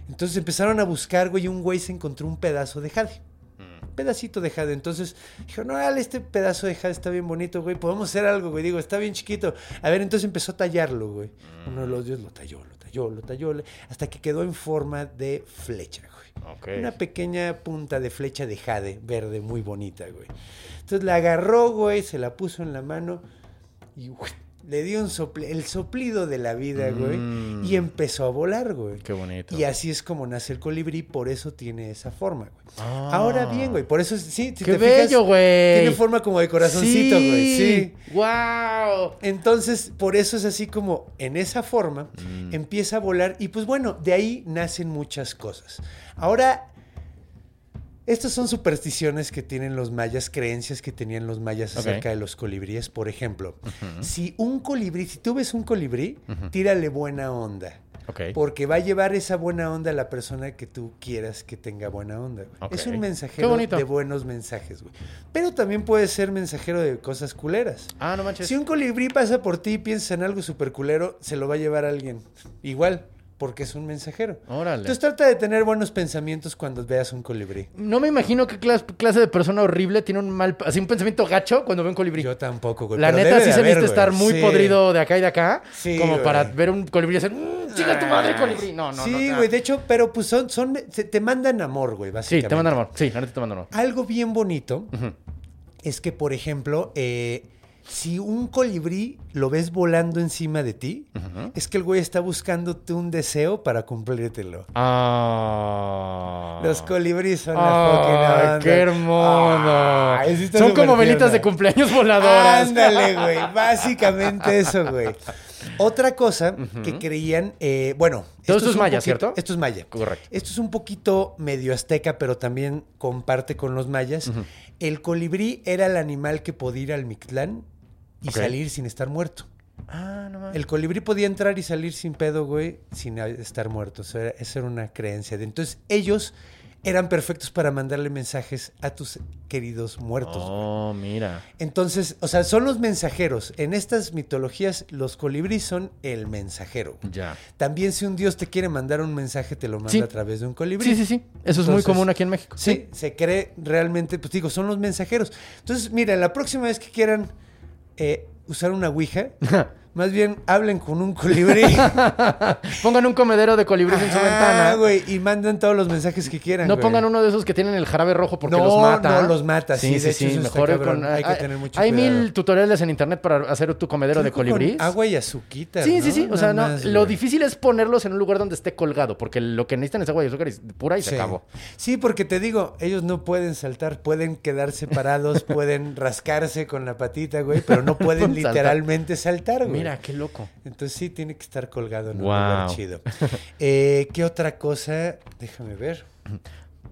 Entonces empezaron a buscar, güey, y un güey se encontró un pedazo de jade. Un pedacito de jade. Entonces dijo, no, este pedazo de jade está bien bonito, güey. Podemos hacer algo, güey. Digo, está bien chiquito. A ver, entonces empezó a tallarlo, güey. Uno de los dioses lo talló, lo talló, lo talló, hasta que quedó en forma de flecha, güey. Ok. Una pequeña punta de flecha de jade verde muy bonita, güey. Entonces la agarró, güey, se la puso en la mano y ¡uy! Le dio un sopl- el soplido de la vida, güey. Mm. Y empezó a volar, güey. Qué bonito. Y así es como nace el colibrí, por eso tiene esa forma, güey. Ah. Ahora bien, güey, por eso es- sí, si Qué te fijas, bello, güey. Tiene forma como de corazoncito, güey. Sí. Wow. Entonces, por eso es así como en esa forma Mm. empieza a volar y pues bueno, de ahí nacen muchas cosas. Ahora, estas son supersticiones que tienen los mayas, creencias que tenían los mayas acerca de los colibríes. Por ejemplo, si un colibrí, si tú ves un colibrí, tírale buena onda. Porque va a llevar esa buena onda a la persona que tú quieras que tenga buena onda. Es un mensajero de buenos mensajes, güey. Pero también puede ser mensajero de cosas culeras. Ah, no manches. Si un colibrí pasa por ti y piensas en algo súper culero, se lo va a llevar a alguien. Igual, porque es un mensajero. Órale. Entonces trata de tener buenos pensamientos cuando veas un colibrí. No me imagino qué clas- clase de persona horrible tiene un mal, así un pensamiento gacho cuando ve un colibrí. Yo tampoco, güey. La pero neta sí se haber, viste estar muy Sí. podrido de acá y de acá. Sí, como güey. para ver un colibrí y hacer, "Mm, ¡Chica tu madre, colibrí! No, no, no. sí, no. güey. De hecho, pero pues son, son, te mandan amor, güey, Sí, te mandan amor. Sí, la neta te mandan amor. Algo bien bonito es que, por ejemplo, eh, si un colibrí lo ves volando encima de ti, es que el güey está buscándote un deseo para cumplírtelo. Ah. Los colibríes son la fucking onda. qué hermoso. Son como velitas de cumpleaños voladoras. Ándale, güey. Básicamente eso, güey. Otra cosa que creían, eh, bueno. Todo esto es maya, poquito- ¿cierto? Esto es maya. Correcto. Esto es un poquito medio azteca, pero también comparte con los mayas. El colibrí era el animal que podía ir al Mictlán y salir sin estar muerto. Ah, no mames. El colibrí podía entrar y salir sin pedo, güey, sin estar muerto. O sea, esa era una creencia. de- Entonces, ellos eran perfectos para mandarle mensajes a tus queridos muertos. güey. Oh, mira. Entonces, o sea, son los mensajeros. En estas mitologías, los colibríes son el mensajero. Ya. También si un dios te quiere mandar un mensaje, te lo manda Sí. a través de un colibrí. Sí, sí, sí. Eso es muy común aquí en México. Sí, se cree realmente, pues digo, son los mensajeros. Entonces, mira, la próxima vez que quieran eh, usar una ouija, más bien hablen con un colibrí. Pongan un comedero de colibríes en su ventana. güey, y mandan todos los mensajes que quieran. No güey. pongan uno de esos que tienen el jarabe rojo porque No, los mata. no, los mata, sí, de hecho, Mejor cabrón. con. Hay que hay- tener mucho hay cuidado. mil tutoriales en internet para hacer tu comedero de colibríes. Agua y azuquita. Sí, ¿no? sí, sí. O sea, no, más, lo güey. difícil es ponerlos en un lugar donde esté colgado, porque lo que necesitan es agua y azúcar y pura y se Sí. acabó. Sí, porque te digo, ellos no pueden saltar, pueden quedarse parados, pueden rascarse con la patita, güey, pero no pueden literalmente saltar, güey. Mira, qué loco. Entonces sí tiene que estar colgado en un Guau. lugar chido. Eh, ¿Qué otra cosa? Déjame ver.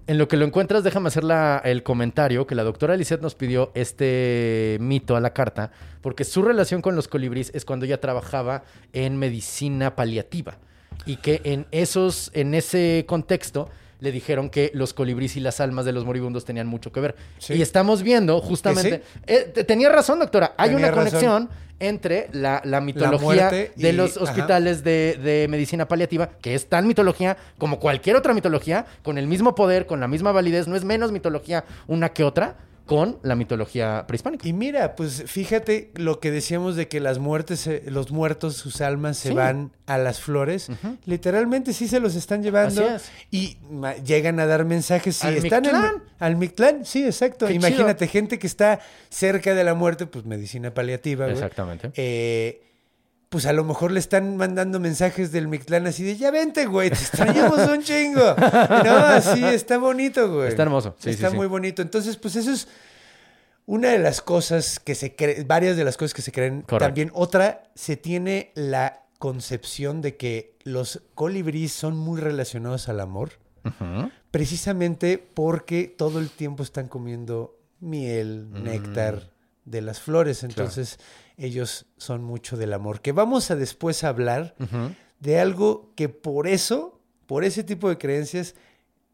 En lo que lo encuentras, déjame hacer la- el comentario que la doctora Lisette nos pidió este mito a la carta, porque su relación con los colibríes es cuando ella trabajaba en medicina paliativa y que en esos, en ese contexto le dijeron que los colibríes y las almas de los moribundos tenían mucho que ver. Sí. Y estamos viendo justamente. Eh, te- tenía razón, doctora. Hay Tenía una razón. conexión entre la, la mitología de los hospitales de, de medicina paliativa, que es tan mitología como cualquier otra mitología, con el mismo poder, con la misma validez, no es menos mitología una que otra, con la mitología prehispánica. Y mira, pues fíjate lo que decíamos de que las muertes, los muertos, sus almas se Sí. van a las flores. Literalmente sí se los están llevando. Es. Y llegan a dar mensajes. Si Al están en- al Mictlán, sí, exacto. Qué Imagínate, gente que está cerca de la muerte, pues medicina paliativa. Exactamente. Eh, pues a lo mejor le están mandando mensajes del Mictlán así de ya vente, güey, te extrañamos un chingo. No, sí, está bonito, güey. Está hermoso. Sí, está sí, sí. muy bonito. Entonces, pues eso es una de las cosas que se creen, varias de las cosas que se creen. También otra, se tiene la concepción de que los colibríes son muy relacionados al amor, precisamente porque todo el tiempo están comiendo miel, Mm. néctar de las flores. Entonces, ellos son mucho del amor. Que vamos a después hablar de algo que por eso, por ese tipo de creencias,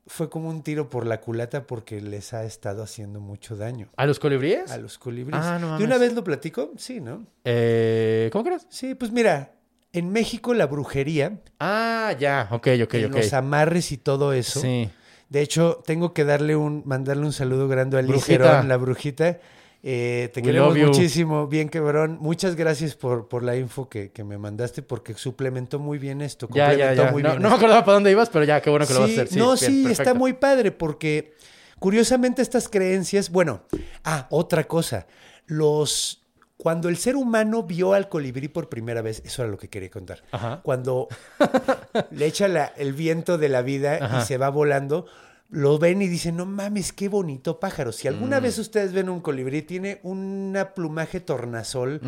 fue como un tiro por la culata porque les ha estado haciendo mucho daño ¿A los colibríes? a los colibríes. Ah, no ¿De una vez lo platico? Sí, ¿no? Eh, ¿Cómo crees? Sí, pues mira, en México la brujería, Ah, ya. Ok, ok, ok. los amarres y todo eso. Sí. De hecho, tengo que darle un, mandarle un saludo grande a Liz. Herón, la brujita. Eh, te We queremos muchísimo, bien quebrón. Muchas gracias por, por la info que, que me mandaste porque suplementó muy bien esto. Ya, ya, complementó ya. muy No, bien no me acordaba para dónde ibas, pero ya, qué bueno que lo vas a hacer. Sí, no, bien, sí, está muy padre porque curiosamente estas creencias, bueno, ah, otra cosa, los cuando el ser humano vio al colibrí por primera vez, eso era lo que quería contar. Ajá. Cuando le echa la- el viento de la vida Ajá. y se va volando, lo ven y dicen, no mames, qué bonito pájaro. Si alguna Mm. vez ustedes ven un colibrí, tiene una plumaje tornasol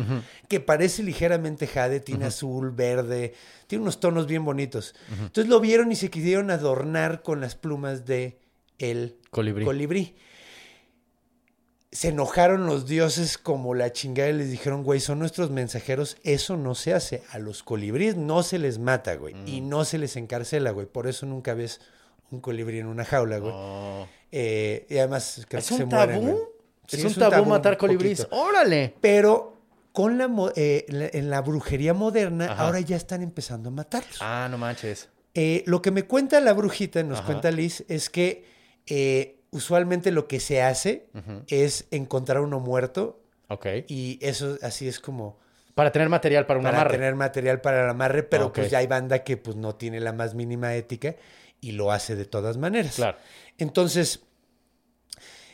que parece ligeramente jade, tiene azul, verde, tiene unos tonos bien bonitos. Entonces lo vieron y se quisieron adornar con las plumas de el Colibrí. colibrí. Se enojaron los dioses como la chingada y les dijeron, güey, son nuestros mensajeros, eso no se hace. A los colibríes no se les mata, güey, y Mm. no se les encarcela, güey. Por eso nunca ves un colibrí en una jaula, güey. Oh. Eh, y además creo ¿Es que se un mueren, tabú? güey. ¿Es, Sí, un tabú matar un colibríes? ¡Órale! Pero con la, eh, la- en la brujería moderna, Ajá. ahora ya están empezando a matarlos. Ah, no manches. Eh, lo que me cuenta la brujita, nos Ajá. cuenta Liz, es que eh, usualmente lo que se hace es encontrar uno muerto Ok. y eso así es como Para tener material para un para amarre. tener material para el amarre, pero pues ya hay banda que pues no tiene la más mínima ética y lo hace de todas maneras. Claro. Entonces,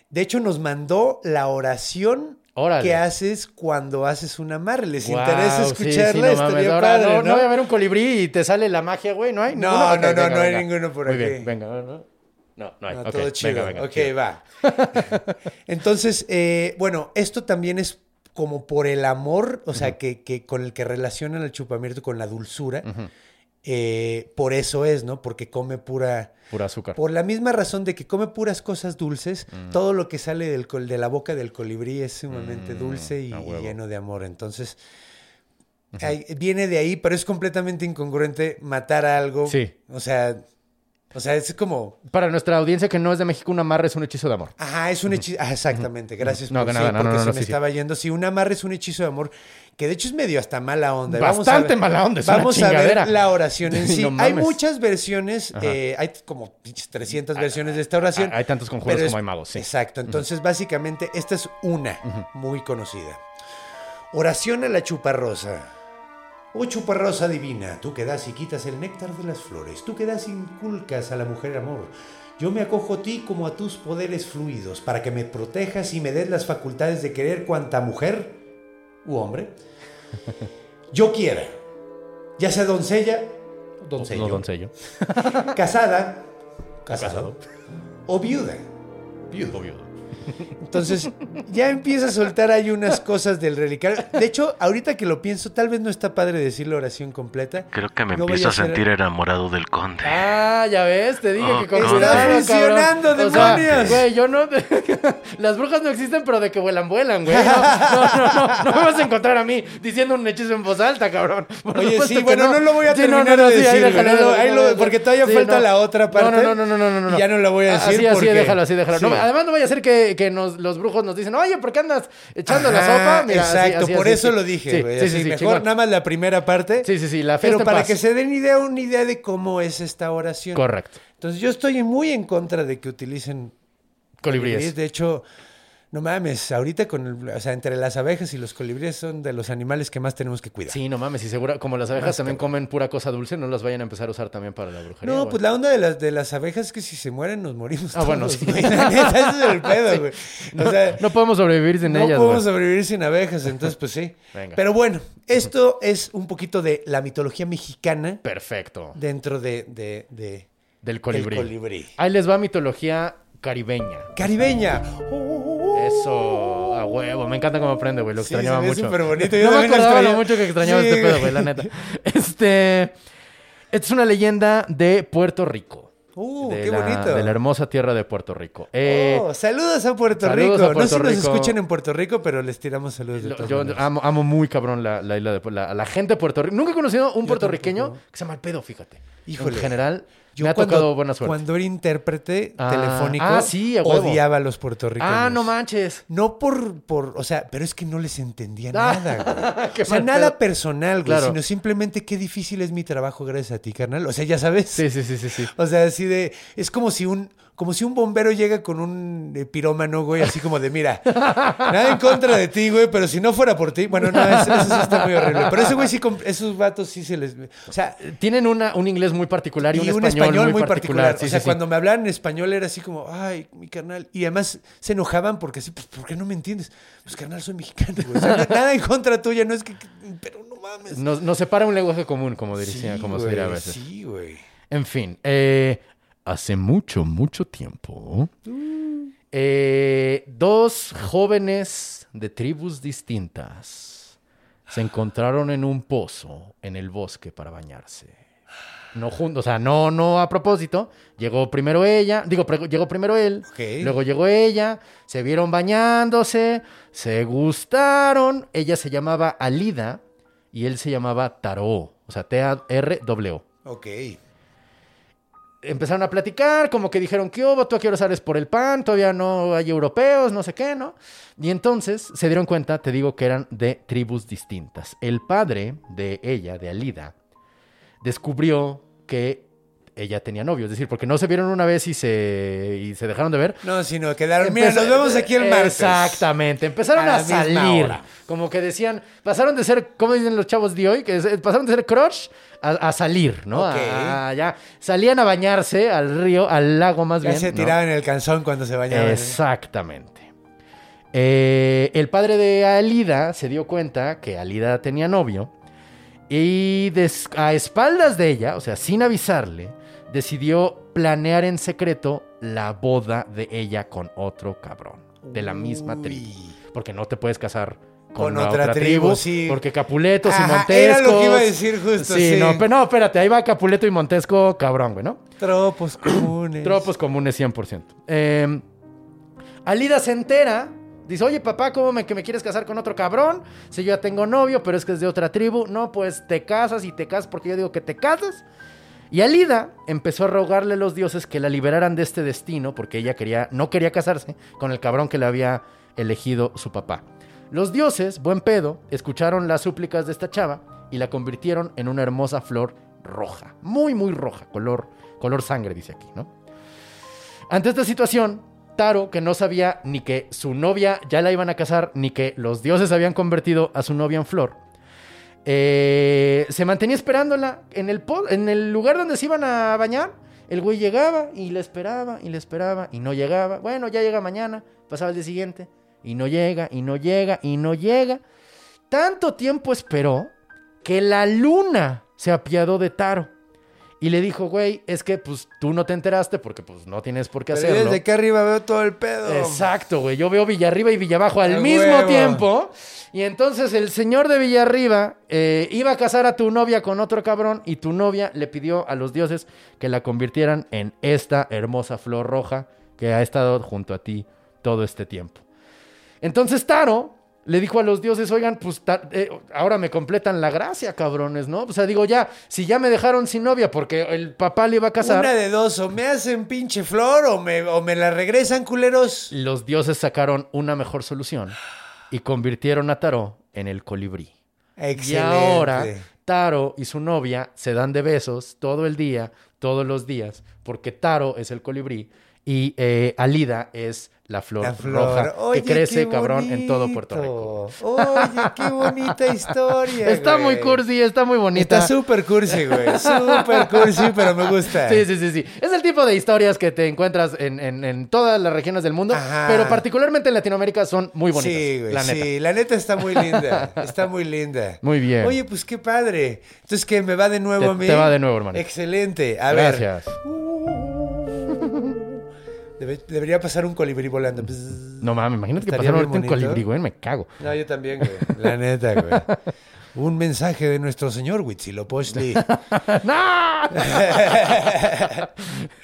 de hecho nos mandó la oración Órale. que haces cuando haces un amarre. ¿Les interesa sí, escucharla? sí, no mames. Padre, no, ¿no? no voy a ver un colibrí y te sale la magia, güey. ¿No hay No, no, no, venga, no hay venga. ninguno por Muy aquí. bien, venga. No, no, no hay. No, Ok, todo chido. venga, ok, chido. va. Entonces, eh, bueno, esto también es como por el amor, o sea, que, que con el que relacionan el chupamiento con la dulzura. Eh, por eso es, ¿no? Porque come pura... Pura azúcar. Por la misma razón de que come puras cosas dulces, todo lo que sale del col- de la boca del colibrí es sumamente Mm, dulce y, lleno de amor. Entonces, ahí- viene de ahí, pero es completamente incongruente matar a algo. Sí. O sea, o sea, es como... Para nuestra audiencia que no es de México, un amarre es un hechizo de amor. Ajá, es un hechizo. Ah, exactamente, gracias No, por nada, sí, no, porque no, se me sí, sí. estaba yendo. Sí, un amarre es un hechizo de amor, que de hecho es medio hasta mala onda. Bastante ver- mala onda, es una Vamos a ver la oración en sí. Hay muchas versiones, eh, hay como pinches 300 versiones de esta oración. Hay tantos conjuros como hay magos, sí. Exacto, entonces básicamente esta es una muy conocida. Oración a la chuparrosa. Oh chuparrosa divina, tú que das y quitas el néctar de las flores, tú que das y inculcas a la mujer amor. Yo me acojo a ti como a tus poderes fluidos, para que me protejas y me des las facultades de querer cuanta mujer u hombre yo quiera, ya sea doncella, doncello, No, doncello. casada, casado, o viuda. Obvio. Entonces, ya empieza a soltar ahí unas cosas del relicario. De hecho, ahorita que lo pienso, tal vez no está padre decir la oración completa. Creo que me No empiezo a ser- sentir enamorado del conde. Ah, ya ves, te dije Oh, que con está cuidado, funcionando. O sea, demonios. Güey, yo no. Las brujas no existen, pero de que vuelan, vuelan, güey. No, no, no, no, no me vas a encontrar a mí diciendo un hechizo en voz alta, cabrón. Por Oye, sí, bueno, no. lo voy a no, terminar no, no, de ahí decir, déjalo, no, ahí lo- porque todavía Sí, falta no. la otra parte. No, no, no, no, no, no, no. Y ya no la voy a decir Así, así, porque- déjalo, así, déjalo. Sí. No, además no vaya a ser que, que nos, los brujos nos dicen, oye, ¿por qué andas echando la sopa? Mira, exacto, así, por así, eso lo dije, güey. sí, sí, mejor chingón. nada más la primera parte. Sí, sí, sí, la fiesta Pero en para paz. que se den idea, una idea de cómo es esta oración. Correcto. Entonces, yo estoy muy en contra de que utilicen Colibríes. De hecho, no mames, ahorita con el, o sea, entre las abejas y los colibríes son de los animales que más tenemos que cuidar. Sí, no mames, y seguro, como las abejas Más también comen pura cosa dulce, no las vayan a empezar a usar también para la brujería. No, güey. pues la onda de las, de las abejas es que si se mueren nos morimos Ah, bueno, sí. güey. Ese es el pedo, güey. O sea, No podemos sobrevivir sin no ellas, podemos güey. sobrevivir sin abejas, entonces pues sí. Venga. Pero bueno, esto es un poquito de la mitología mexicana Perfecto. dentro de, de, de Del colibrí. el colibrí. Ahí les va mitología caribeña. Caribeña. Eso, a huevo. Me encanta cómo aprende, güey. Lo Sí, extrañaba se ve mucho. súper bonito. Yo No me acordaba lo mucho que extrañaba Sí, este pedo, güey. la neta. Este. Esta es una leyenda de Puerto Rico. Uh, de qué la, bonito. De la hermosa tierra de Puerto Rico. Eh, Oh, saludos a Puerto saludos Rico. a Puerto no sé si nos escuchan en Puerto Rico, pero les tiramos saludos de lo- yo maneras. amo, amo muy cabrón la, la isla de la, la gente de Puerto Rico. Nunca he conocido un puertorriqueño tampoco. que se llama el pedo, fíjate. Híjole. En general, Yo me ha cuando- tocado buena suerte. Cuando era intérprete Ah, telefónico, ah, sí, odiaba a los puertorriqueños. ah, no manches. No por, por, o sea, pero es que no les entendía Ah, nada, güey. O sea, nada personal, güey, Claro. sino simplemente qué difícil es mi trabajo gracias a ti, carnal. O sea, ya sabes. Sí, sí, sí, sí, sí. O sea, así de, es como si un, como si un bombero llega con un eh, pirómano, güey, así como de, mira, nada en contra de ti, güey, pero si no fuera por ti, bueno, no, eso, eso sí está muy horrible. Pero ese güey sí, esos vatos sí se les, o sea, Tienen una, un inglés muy particular y, y un, español, muy particular. Sí, o sea, sí, cuando me hablaban en español era así como, ay, mi carnal. Y además se enojaban porque así, pues, ¿por qué no me entiendes? Pues, carnal, soy mexicano, güey. O sea, nada en contra tuya, no es que, pero no mames. Nos, nos separa un lenguaje común, como diría, como se diría a veces. Sí, güey. En fin, eh, hace mucho, mucho tiempo, eh, dos jóvenes de tribus distintas se encontraron en un pozo en el bosque para bañarse. No juntos, o sea, no, no a propósito. Llegó primero ella, digo, llegó primero él, luego llegó ella, se vieron bañándose, se gustaron. Ella se llamaba Alida y él se llamaba Taró, o sea, T-A-R-W. Ok. Empezaron a platicar, como que dijeron, ¿qué hubo? ¿Tú a qué sales por el pan? Todavía no hay europeos, no sé qué, ¿no? Y entonces se dieron cuenta, te digo, que eran de tribus distintas. El padre de ella, de Alida, descubrió que ella tenía novio, es decir, porque no se vieron una vez y se, y se dejaron de ver. No, sino quedaron, mira, nos vemos aquí el martes. Exactamente. Empezaron A salir. hora. Como que decían, pasaron de ser, ¿cómo dicen los chavos de hoy? Que pasaron de ser crush a, a salir, ¿no? A- ya salían a bañarse al río, al lago más Ya bien. se ¿no? tiraban el calzón cuando se bañaban. Exactamente. Eh, el padre de Alida se dio cuenta que Alida tenía novio y a espaldas de ella, o sea, sin avisarle, decidió planear en secreto la boda de ella con otro cabrón de la misma tribu. Porque no te puedes casar Con otra tribu, sí. Porque Capuletos y Ajá, Montescos. era lo que iba a decir justo, sí. No, pero no, espérate, ahí va Capuleto y Montesco, cabrón, güey, ¿no? Tropos comunes. Tropos comunes 100%. Eh, Alida se entera. Dice, oye papá, ¿cómo me, que me quieres casar con otro cabrón? Si yo ya tengo novio, pero es que es de otra tribu. No, pues te casas y te casas porque yo digo que te casas. Y Alida empezó a rogarle a los dioses que la liberaran de este destino porque ella quería, no quería casarse con el cabrón que le había elegido su papá. Los dioses, buen pedo, escucharon las súplicas de esta chava y la convirtieron en una hermosa flor roja. Muy, muy roja, color, color sangre, dice aquí, ¿no? Ante esta situación, Taro, que no sabía ni que su novia ya la iban a casar, ni que los dioses habían convertido a su novia en flor, eh, se mantenía esperándola en el, en el lugar donde se iban a bañar. El güey llegaba y le esperaba y le esperaba y no llegaba. Bueno, ya llega mañana, pasaba el día siguiente y no llega y no llega y no llega. Tanto tiempo esperó que la luna se apiadó de Taro. Y le dijo, güey, es que pues tú no te enteraste porque pues no tienes por qué Pero hacerlo. desde acá arriba veo todo el pedo. Exacto, güey. Yo veo Villarriba y Villabajo al mismo huevo. tiempo. Y entonces el señor de Villarriba eh, iba a casar a tu novia con otro cabrón y tu novia le pidió a los dioses que la convirtieran en esta hermosa flor roja que ha estado junto a ti todo este tiempo. Entonces Taro le dijo a los dioses, oigan, pues eh, ahora me completan la gracia, cabrones, ¿no? O sea, digo, ya, si ya me dejaron sin novia porque el papá le iba a casar, Una de dos, o me hacen pinche flor o me, o me la regresan, culeros. los dioses sacaron una mejor solución y convirtieron a Taro en el colibrí. Excelente. Y ahora Taro y su novia se dan de besos todo el día, todos los días, porque Taro es el colibrí y eh, Alida es la flor, La flor. roja Oye, que crece cabrón en todo Puerto Rico. Oye, qué bonita historia. Está muy cursi, está muy bonita. Está súper cursi, güey. Súper cursi, pero me gusta. Sí, sí, sí, sí. Es el tipo de historias que te encuentras en, en- en todas las regiones del mundo, Ajá. pero particularmente en Latinoamérica son muy bonitas. Sí, güey, la neta. sí, la neta está muy linda, está muy linda. Muy bien. Oye, pues qué padre. Entonces, ¿qué? ¿Me va de nuevo Te- a mí? te va de nuevo, hermanito. Excelente. A ver. Gracias. Debe- debería pasar un colibrí volando. No mames, imagínate que ahorita un colibrí, güey, me cago. No, yo también, güey. La neta, güey. Un mensaje de nuestro señor Huitzilopochtli. ¡No!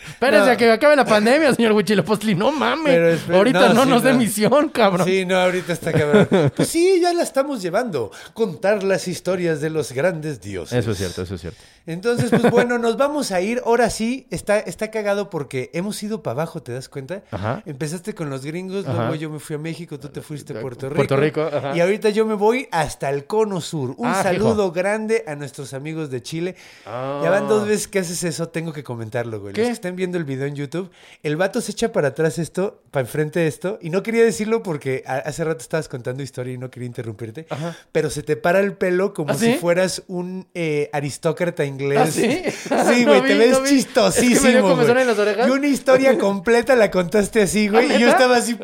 Espérese No. a que acabe la pandemia, señor Huichilopostli. No mames. Ahorita no, no, sí, nos dé no. misión, cabrón. Sí, no, ahorita está cabrón. Pues sí, ya la estamos llevando. Contar las historias de los grandes dioses. Eso es cierto, eso es cierto. Entonces, pues bueno, nos vamos a ir. Ahora sí, está, está cagado porque hemos ido para abajo, ¿te das cuenta? Ajá. Empezaste con los gringos, Ajá. luego yo me fui a México, tú te fuiste a Puerto Rico. Puerto Rico, ajá. Y ahorita yo me voy hasta el Cono Sur. Un Ah, saludo grande a nuestros amigos de Chile. Ah. Ya van dos veces que haces eso, tengo que comentarlo, güey. ¿Qué? Los que estén viendo el video en YouTube, el vato se echa para atrás esto, para enfrente de esto, y no quería decirlo porque hace rato estabas contando historia y no quería interrumpirte, pero se te para el pelo como ¿Ah, si sí? fueras un eh, aristócrata inglés. ¿Ah, sí? No güey, vi, te ves no chistosísimo. Es que me dio güey. comezón en las orejas. Y una historia completa la contaste así, güey, ¿Ah, y yo estaba así.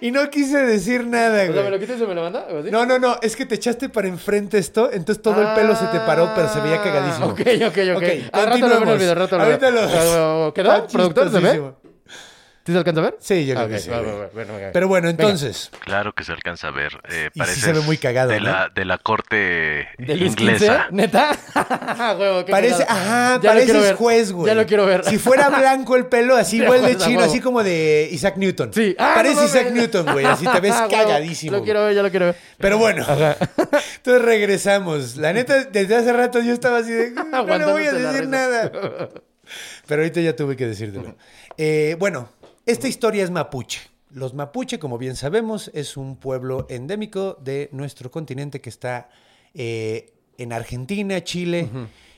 y no quise decir nada, O sea, ¿me güey. lo quitas y me lo manda? ¿O así? No, no, no, es que te echaste para enfrente esto, entonces todo el pelo se te paró, pero se veía cagadísimo. Ah, Ok, ok, ok. Al rato lo veo en el video, rato lo veo. Ahorita lo Ah, ¿Quedó? ¿Productor se ve? Chistosísimo. ¿Sí se alcanza a ver? Sí, yo creo Ah, que ok, sí, bueno. Pero bueno, Venga. entonces, Claro que se alcanza a ver. Eh, Y sí se ve muy cagado, de ¿no? la de la corte ¿De Luis inglesa. ¿Neta? Huevo, parece, cagado. ajá, Ya pareces ver. juez, güey. Ya lo quiero ver. Si fuera blanco el pelo, así Sí, igual de chino, así como de Isaac Newton. Sí. Ah, Parece no Isaac. Newton, güey, así te ves Huevo, cagadísimo. Lo quiero ver, ya lo quiero ver. Pero bueno, entonces regresamos. La neta, desde hace rato yo estaba así de, no le voy a decir nada. Pero ahorita ya tuve que decírtelo. Eh, bueno, esta historia es mapuche. Los mapuche, como bien sabemos, es un pueblo endémico de nuestro continente que está eh, en Argentina, Chile,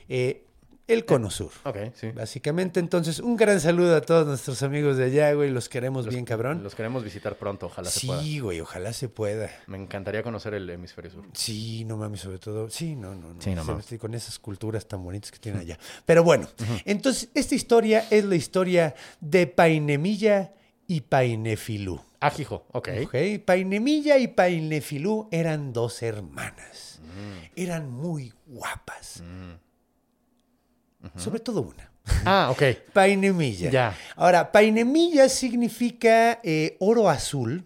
eh, el Cono Sur. Ok, sí. Básicamente, entonces, un gran saludo a todos nuestros amigos de allá, güey. Los queremos bien, cabrón. Los queremos visitar pronto, ojalá se pueda. Sí, güey, ojalá se pueda. Me encantaría conocer el hemisferio sur. Sí, no mames, sobre todo. Sí, no, no, no. Sí, no mames. Con esas culturas tan bonitas que tienen allá. Pero bueno, entonces esta historia es la historia de Painemilla y Painefilú. Ajijo, ok. ¿ok? Painemilla y Painefilú eran dos hermanas. Eran muy guapas. Sobre todo una. Ah, ok. Painemilla. Ya. Ahora, Painemilla significa eh, oro azul.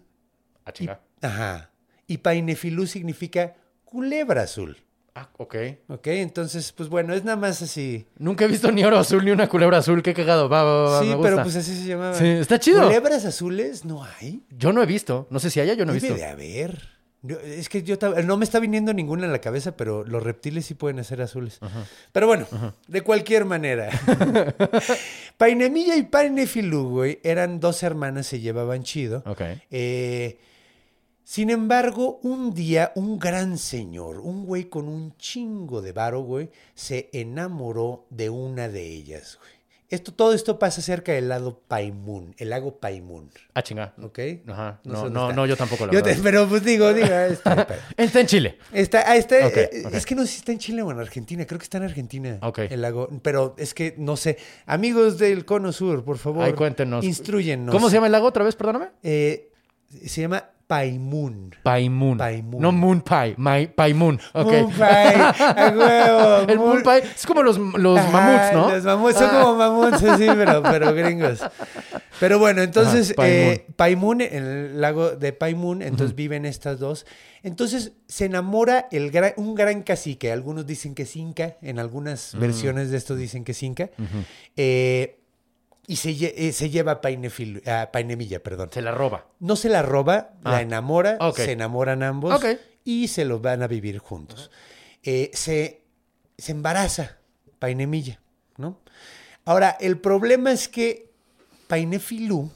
Ah, Y, chinga. ajá. y Painefilú significa culebra azul. Ah, ok. ¿Ok? Entonces, pues bueno, es nada más así. Nunca he visto ni oro azul ni una culebra azul. Qué cagado. Va, va, va, sí, me pero pues así se llamaba. Sí, está chido. ¿Culebras azules no hay? Yo no he visto. No sé si haya, yo no he Debe visto. de haber. Yo- es que yo no me está viniendo ninguna en la cabeza, pero los reptiles sí pueden ser azules. Pero bueno, de cualquier manera. Painemilla y Painefilú, güey, eran dos hermanas, se llevaban chido. Ok. Eh, sin embargo, un día un gran señor, un güey con un chingo de varo, güey, se enamoró de una de ellas, güey. Esto, todo esto pasa cerca del lago Paimun, el lago Paimun, Ah, chinga. ¿ok? Ajá. No, no, no, yo tampoco lo Yo te- pero pues digo, digo, está, Está en Chile. está, ah, está- eh, es que no sé si está en Chile o en Argentina, creo que está en Argentina. Ok. El lago, pero es que no sé. Amigos del Cono Sur, por favor. Ay, cuéntenos. Instruyenos. ¿Cómo se llama el lago otra vez? Perdóname. Eh, se llama Paimun. Paimun. Paimun. No Moon Pie. My, Paimun. Ok. Moon Pie, a huevo. El Moon Pie es como los, los Ajá, mamuts, ¿no? Los mamuts son Ah. como mamuts, sí, pero, pero gringos. Pero bueno, entonces, Ajá, Paimun. eh, Paimun, en el lago de Paimun, entonces viven estas dos. Entonces se enamora el gran- un gran cacique. Algunos dicen que es Inca, en algunas versiones de esto dicen que es Inca. Eh, y se, eh, se lleva a, Painefil- a Painemilla, perdón. Se la roba. No se la roba, la Ah. enamora, Ok. se enamoran ambos y se los van a vivir juntos. Eh, se, se embaraza Painemilla, ¿no? Ahora, el problema es que Painefilú,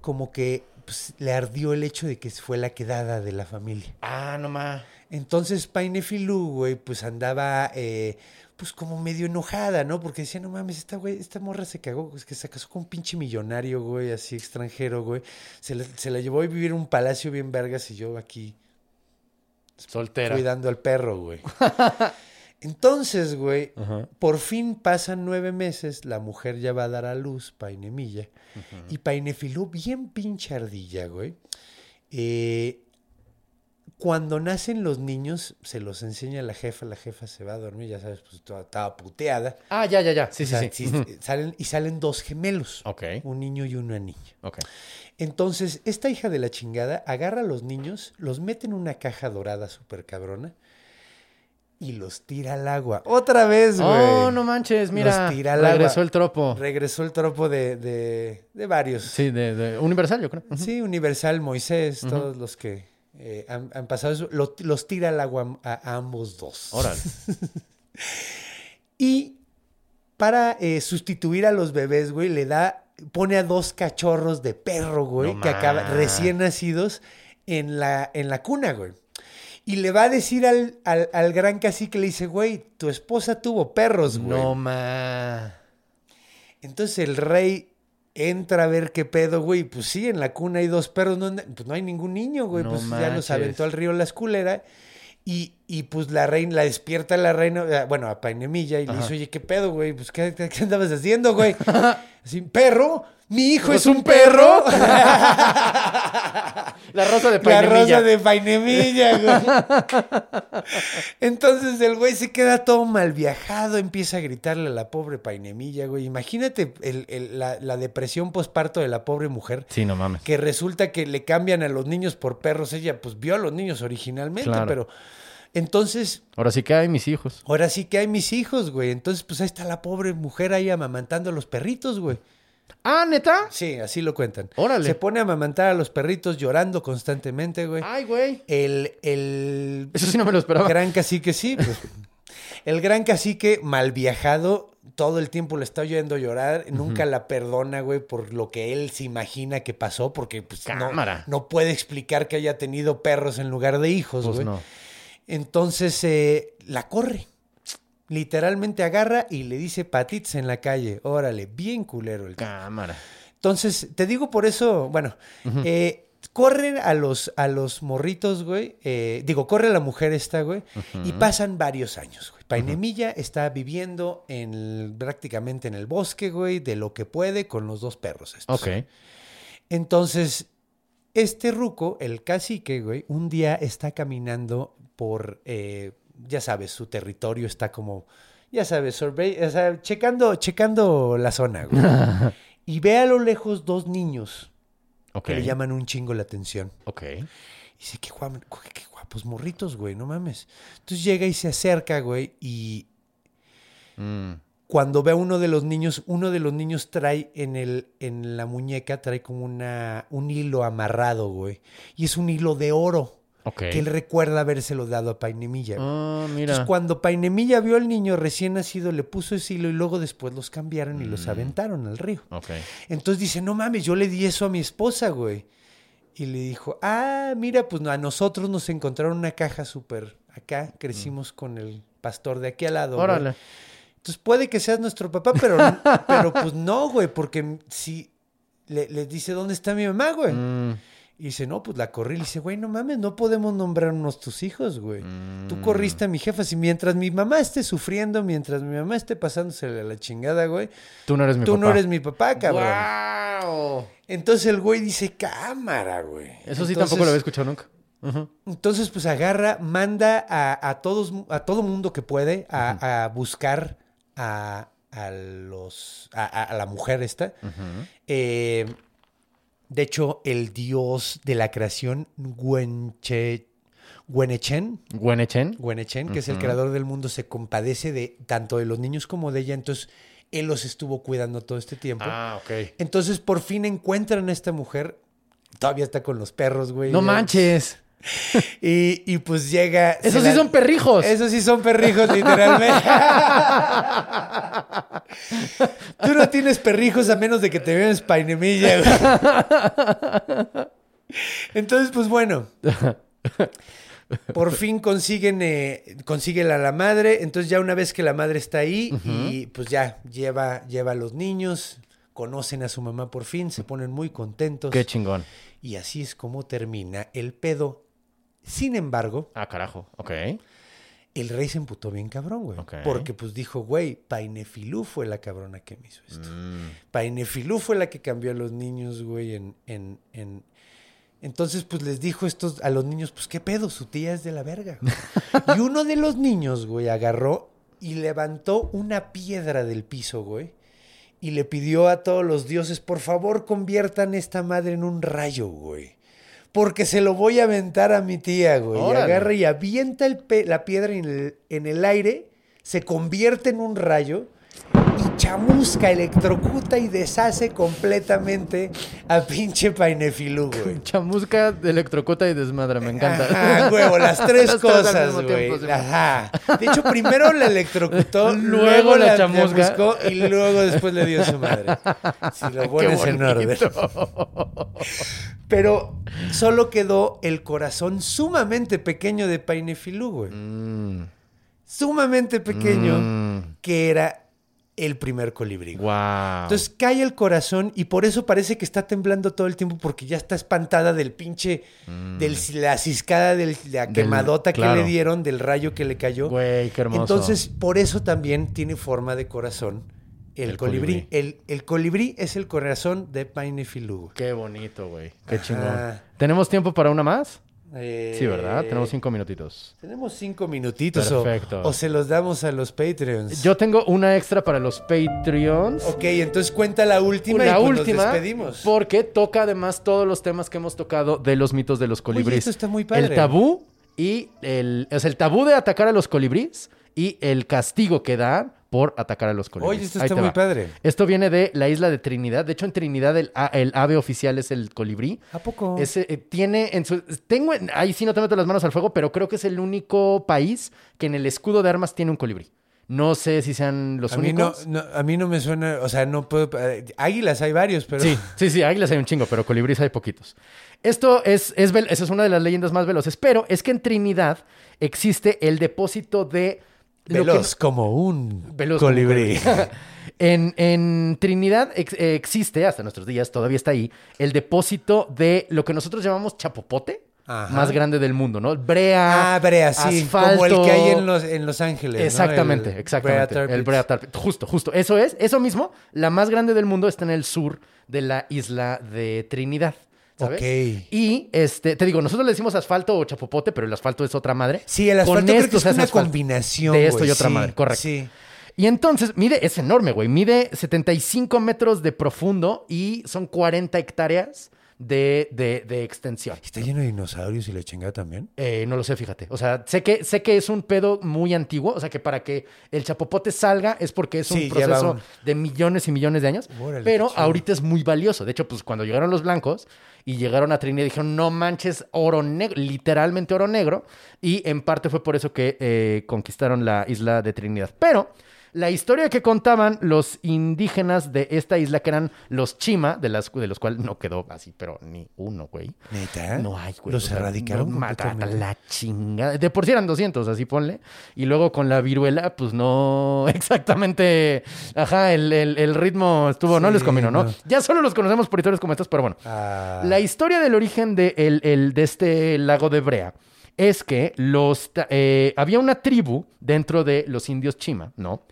como que pues, le ardió el hecho de que fue la quedada de la familia. Ah, no más. Entonces Painefilú, güey, pues andaba, eh, pues como medio enojada, ¿no? Porque decía, no mames, esta güey, esta morra se cagó, es que se casó con un pinche millonario, güey, así extranjero, güey. Se la, se la llevó a vivir en un palacio bien vergas y yo aquí Soltera. cuidando al perro, güey. Entonces, güey, por fin pasan nueve meses, la mujer ya va a dar a luz, Painemilla, y Painefilú, bien pinche ardilla, güey. eh, cuando nacen los niños, se los enseña la jefa, la jefa se va a dormir, ya sabes, pues toda- estaba puteada. Ah, ya, ya, ya. Sí, sí, sí. salen, y salen dos gemelos, Ok. un niño y una niña. Ok. Entonces, esta hija de la chingada agarra a los niños, los mete en una caja dorada súper cabrona y los tira al agua. Otra vez, güey. Oh, no manches, mira. Los tira al regresó agua. el tropo. Regresó el tropo de, de, de varios. Sí, de, de Universal, yo creo. Sí, Universal, Moisés, todos los que eh, han, han pasado eso, lo- los tira al agua a, a ambos dos. Órale. Y para eh, sustituir a los bebés, güey, le da, pone a dos cachorros de perro, güey, No que acaba, más. recién nacidos en la, en la cuna, güey. Y le va a decir al, al, al gran cacique, le dice, güey, tu esposa tuvo perros, güey. No más. Entonces el rey entra a ver qué pedo, güey. Pues sí, en la cuna hay dos perros, no, pues no hay ningún niño, güey. No pues ya los aventó al río la esculera. Y, y pues la reina, la despierta la reina, bueno, a Painemilla, y le dice, oye, ¿qué pedo, güey? Pues, ¿qué, qué andabas haciendo, güey? Así, ¿perro? ¿Mi hijo es un perro? La rosa de La Painemilla. rosa de Painemilla, güey. Entonces el güey se queda todo mal viajado, empieza a gritarle a la pobre Painemilla, güey. Imagínate el- el- la, la depresión posparto de la pobre mujer. Sí, no mames. Que resulta que le cambian a los niños por perros. Ella pues vio a los niños originalmente, Claro. pero entonces Ahora sí que hay mis hijos. ahora sí que hay mis hijos, güey. Entonces pues ahí está la pobre mujer ahí amamantando a los perritos, güey. Ah, neta. Sí, así lo cuentan. Órale. Se pone a amamantar a los perritos llorando constantemente, güey. Ay, güey. El, el Eso sí no me lo esperaba. gran cacique, sí. pues, el gran cacique, mal viajado, todo el tiempo le está oyendo llorar. Nunca la perdona, güey, por lo que él se imagina que pasó, porque pues, no, Cámara. no puede explicar que haya tenido perros en lugar de hijos, Pues güey. no. Entonces eh, la corre. Literalmente agarra y le dice patitas en la calle. Órale, bien culero el Cámara. entonces, te digo por eso, bueno, eh, corren a los, a los morritos, güey. eh, digo, corre la mujer esta, güey. Y pasan varios años, güey. Painemilla está viviendo en prácticamente en el bosque, güey, de lo que puede con los dos perros estos. Ok. Entonces, este ruco, el cacique, güey, un día está caminando por, eh, ya sabes, su territorio está como, ya sabes, survey, o sea, checando, checando la zona, güey. y ve a lo lejos dos niños que le llaman un chingo la atención. Ok. Y dice, qué- qué guapos morritos, güey, no mames. Entonces llega y se acerca, güey, y Mm. cuando ve a uno de los niños, uno de los niños trae en, el, en la muñeca, trae como una, un hilo amarrado, güey. Y es un hilo de oro Que él recuerda habérselo dado a Painemilla. Ah, mira. Entonces, cuando Painemilla vio al niño recién nacido, le puso ese hilo y luego después los cambiaron y Mm. los aventaron al río. Entonces dice, no mames, yo le di eso a mi esposa, güey. Y le dijo, ah, mira, pues a nosotros nos encontraron una caja súper acá, crecimos con el pastor de aquí al lado. güey. Órale. Entonces puede que seas nuestro papá, pero, pero pues no, güey, porque si le, le dice, ¿dónde está mi mamá, güey? Mm. Y dice, no, pues la corrí. Le dice, güey, no mames, no podemos nombrarnos tus hijos, güey. Mm. Tú corriste a mi jefa. Si mientras mi mamá esté sufriendo, mientras mi mamá esté pasándose a la chingada, güey, Tú no eres mi tú papá. no eres mi papá, cabrón. ¡Guau! Entonces el güey dice, cámara, güey. Eso sí Entonces- tampoco lo había escuchado nunca. Entonces, pues agarra, manda a, a todos, a todo mundo que puede a, a buscar a, a los, a, la mujer esta. Eh, de hecho, el dios de la creación, Gwenche, Gwenechen, Gwenechen. Gwenechen, que es el creador del mundo, se compadece de tanto de los niños como de ella. Entonces, él los estuvo cuidando todo este tiempo. Ah, ok. Entonces, por fin encuentran a esta mujer. Todavía está con los perros, güey. No Ya- manches. Y, y pues llega. Esos sí la- son perrijos. Esos sí son perrijos, literalmente. Tú no tienes perrijos a menos de que te veas painemilla, güey. Entonces, pues bueno. Por fin consiguen, eh, consiguen a la madre. Entonces, ya una vez que la madre está ahí, y pues ya lleva, lleva a los niños, conocen a su mamá por fin, se ponen muy contentos. Qué chingón. Y así es como termina el pedo. Sin embargo, Ah, carajo. Ok. el rey se emputó bien cabrón, güey. Porque pues dijo, güey, Painefilú fue la cabrona que me hizo esto. Mm. Painefilú fue la que cambió a los niños, güey, en, en, en... Entonces, pues les dijo estos a los niños, pues qué pedo, su tía es de la verga. y uno de los niños, güey, agarró y levantó una piedra del piso, güey. Y le pidió a todos los dioses, por favor, conviertan esta madre en un rayo, güey. Porque se lo voy a aventar a mi tía, güey. Y agarra y avienta el la piedra en el, en el aire, se convierte en un rayo chamusca, electrocuta y deshace completamente a pinche Painefilú, güey. Chamusca, electrocuta y desmadra. Me encanta. Ajá, huevo, las tres Las cosas, güey. sí. Ajá. De hecho, primero la electrocutó, Luego la la chamusca. y luego después le dio a su madre. Si lo pones en orden. Pero solo quedó el corazón sumamente pequeño de Painefilú, güey. Mm, Sumamente pequeño, mm, que era el primer colibrí. Wow. Entonces cae el corazón y por eso parece que está temblando todo el tiempo porque ya está espantada del pinche, de la ciscada, de la Mm. Del- quemadota claro. que le dieron, del rayo que le cayó. Güey, qué hermoso. Entonces, por eso también tiene forma de corazón el, El colibrí. colibrí. El, el colibrí es el corazón de Painefilú. Qué bonito, güey. Qué Ajá. chingón. ¿Tenemos tiempo para una más? Eh, Sí, ¿verdad? Tenemos cinco minutitos. Tenemos cinco minutitos Perfecto. O, se los damos a los Patreons. Yo tengo una extra para los Patreons. Ok, entonces cuenta la última La y pues última, nos despedimos. porque toca además todos los temas que hemos tocado de los mitos de los colibríes. esto está muy padre. El tabú y el, o sea, el tabú de atacar a los colibríes y el castigo que dan por atacar a los colibríes. Oye, esto Ahí está muy va. padre. Esto viene de la isla de Trinidad. De hecho, en Trinidad el, ave oficial es el colibrí. ¿A poco? Ese, eh, tiene en su. Tengo. en- Ahí sí no te meto las manos al fuego, pero creo que es el único país que en el escudo de armas tiene un colibrí. No sé si sean los a mí, no, únicos. no- a mí no me suena, o sea, no puedo... eh, Águilas hay varios, pero... Sí, sí, sí, águilas hay un chingo, pero colibríes hay poquitos. Esto es, es, esa es una de las leyendas más veloces, pero es que en Trinidad existe el depósito de... lo que- Veloz como un Veloz como un colibrí. En, en Trinidad ex- eh, existe, hasta nuestros días, todavía está ahí, el depósito de lo que nosotros llamamos chapopote, Ajá. más grande del mundo, ¿no? Brea, Ah, Brea, sí, asfalto. como el que hay en Los, en los Ángeles. ¿no? Exactamente, El exactamente. Brea el. Brea Tar Pit. Justo, justo. Eso es, eso mismo. La más grande del mundo está en el sur de la isla de Trinidad. ¿Sabes? Ok. Y este, te digo, nosotros le decimos asfalto o chapopote, pero el asfalto es otra madre. Sí, el Con asfalto creo esto que es una combinación, de esto y otra sí, madre, correcto. Sí. Y entonces, mide, es enorme, güey. Mide 75 metros de profundo y son 40 hectáreas de, de, de extensión. ¿Está lleno de dinosaurios y la chingada también? Eh, no lo sé, fíjate. O sea, sé que, sé que es un pedo muy antiguo. O sea, que para que el chapopote salga es porque es un Sí, proceso un- de millones y millones de años. Órale, pero ahorita es muy valioso. De hecho, pues cuando llegaron los blancos y llegaron a Trinidad, dijeron, no manches, oro negro, literalmente oro negro. Y en parte fue por eso que eh, conquistaron la isla de Trinidad. Pero la historia que contaban los indígenas de esta isla, que eran los Chima, de, las, de los cuales no quedó así, pero ni uno, güey. ¿Neta? No hay, güey. Los o sea, erradicaron no, mata- la chingada. De por sí eran 200, así ponle. Y luego con la viruela, pues no exactamente. Ajá, el, el- el ritmo estuvo, no les combinó, ¿no? no. Ya solo los conocemos por historias como estas, pero bueno. Ah, La historia del origen de, el- el- de este lago de Brea es que los, eh, había una tribu dentro de los indios Chima, ¿no?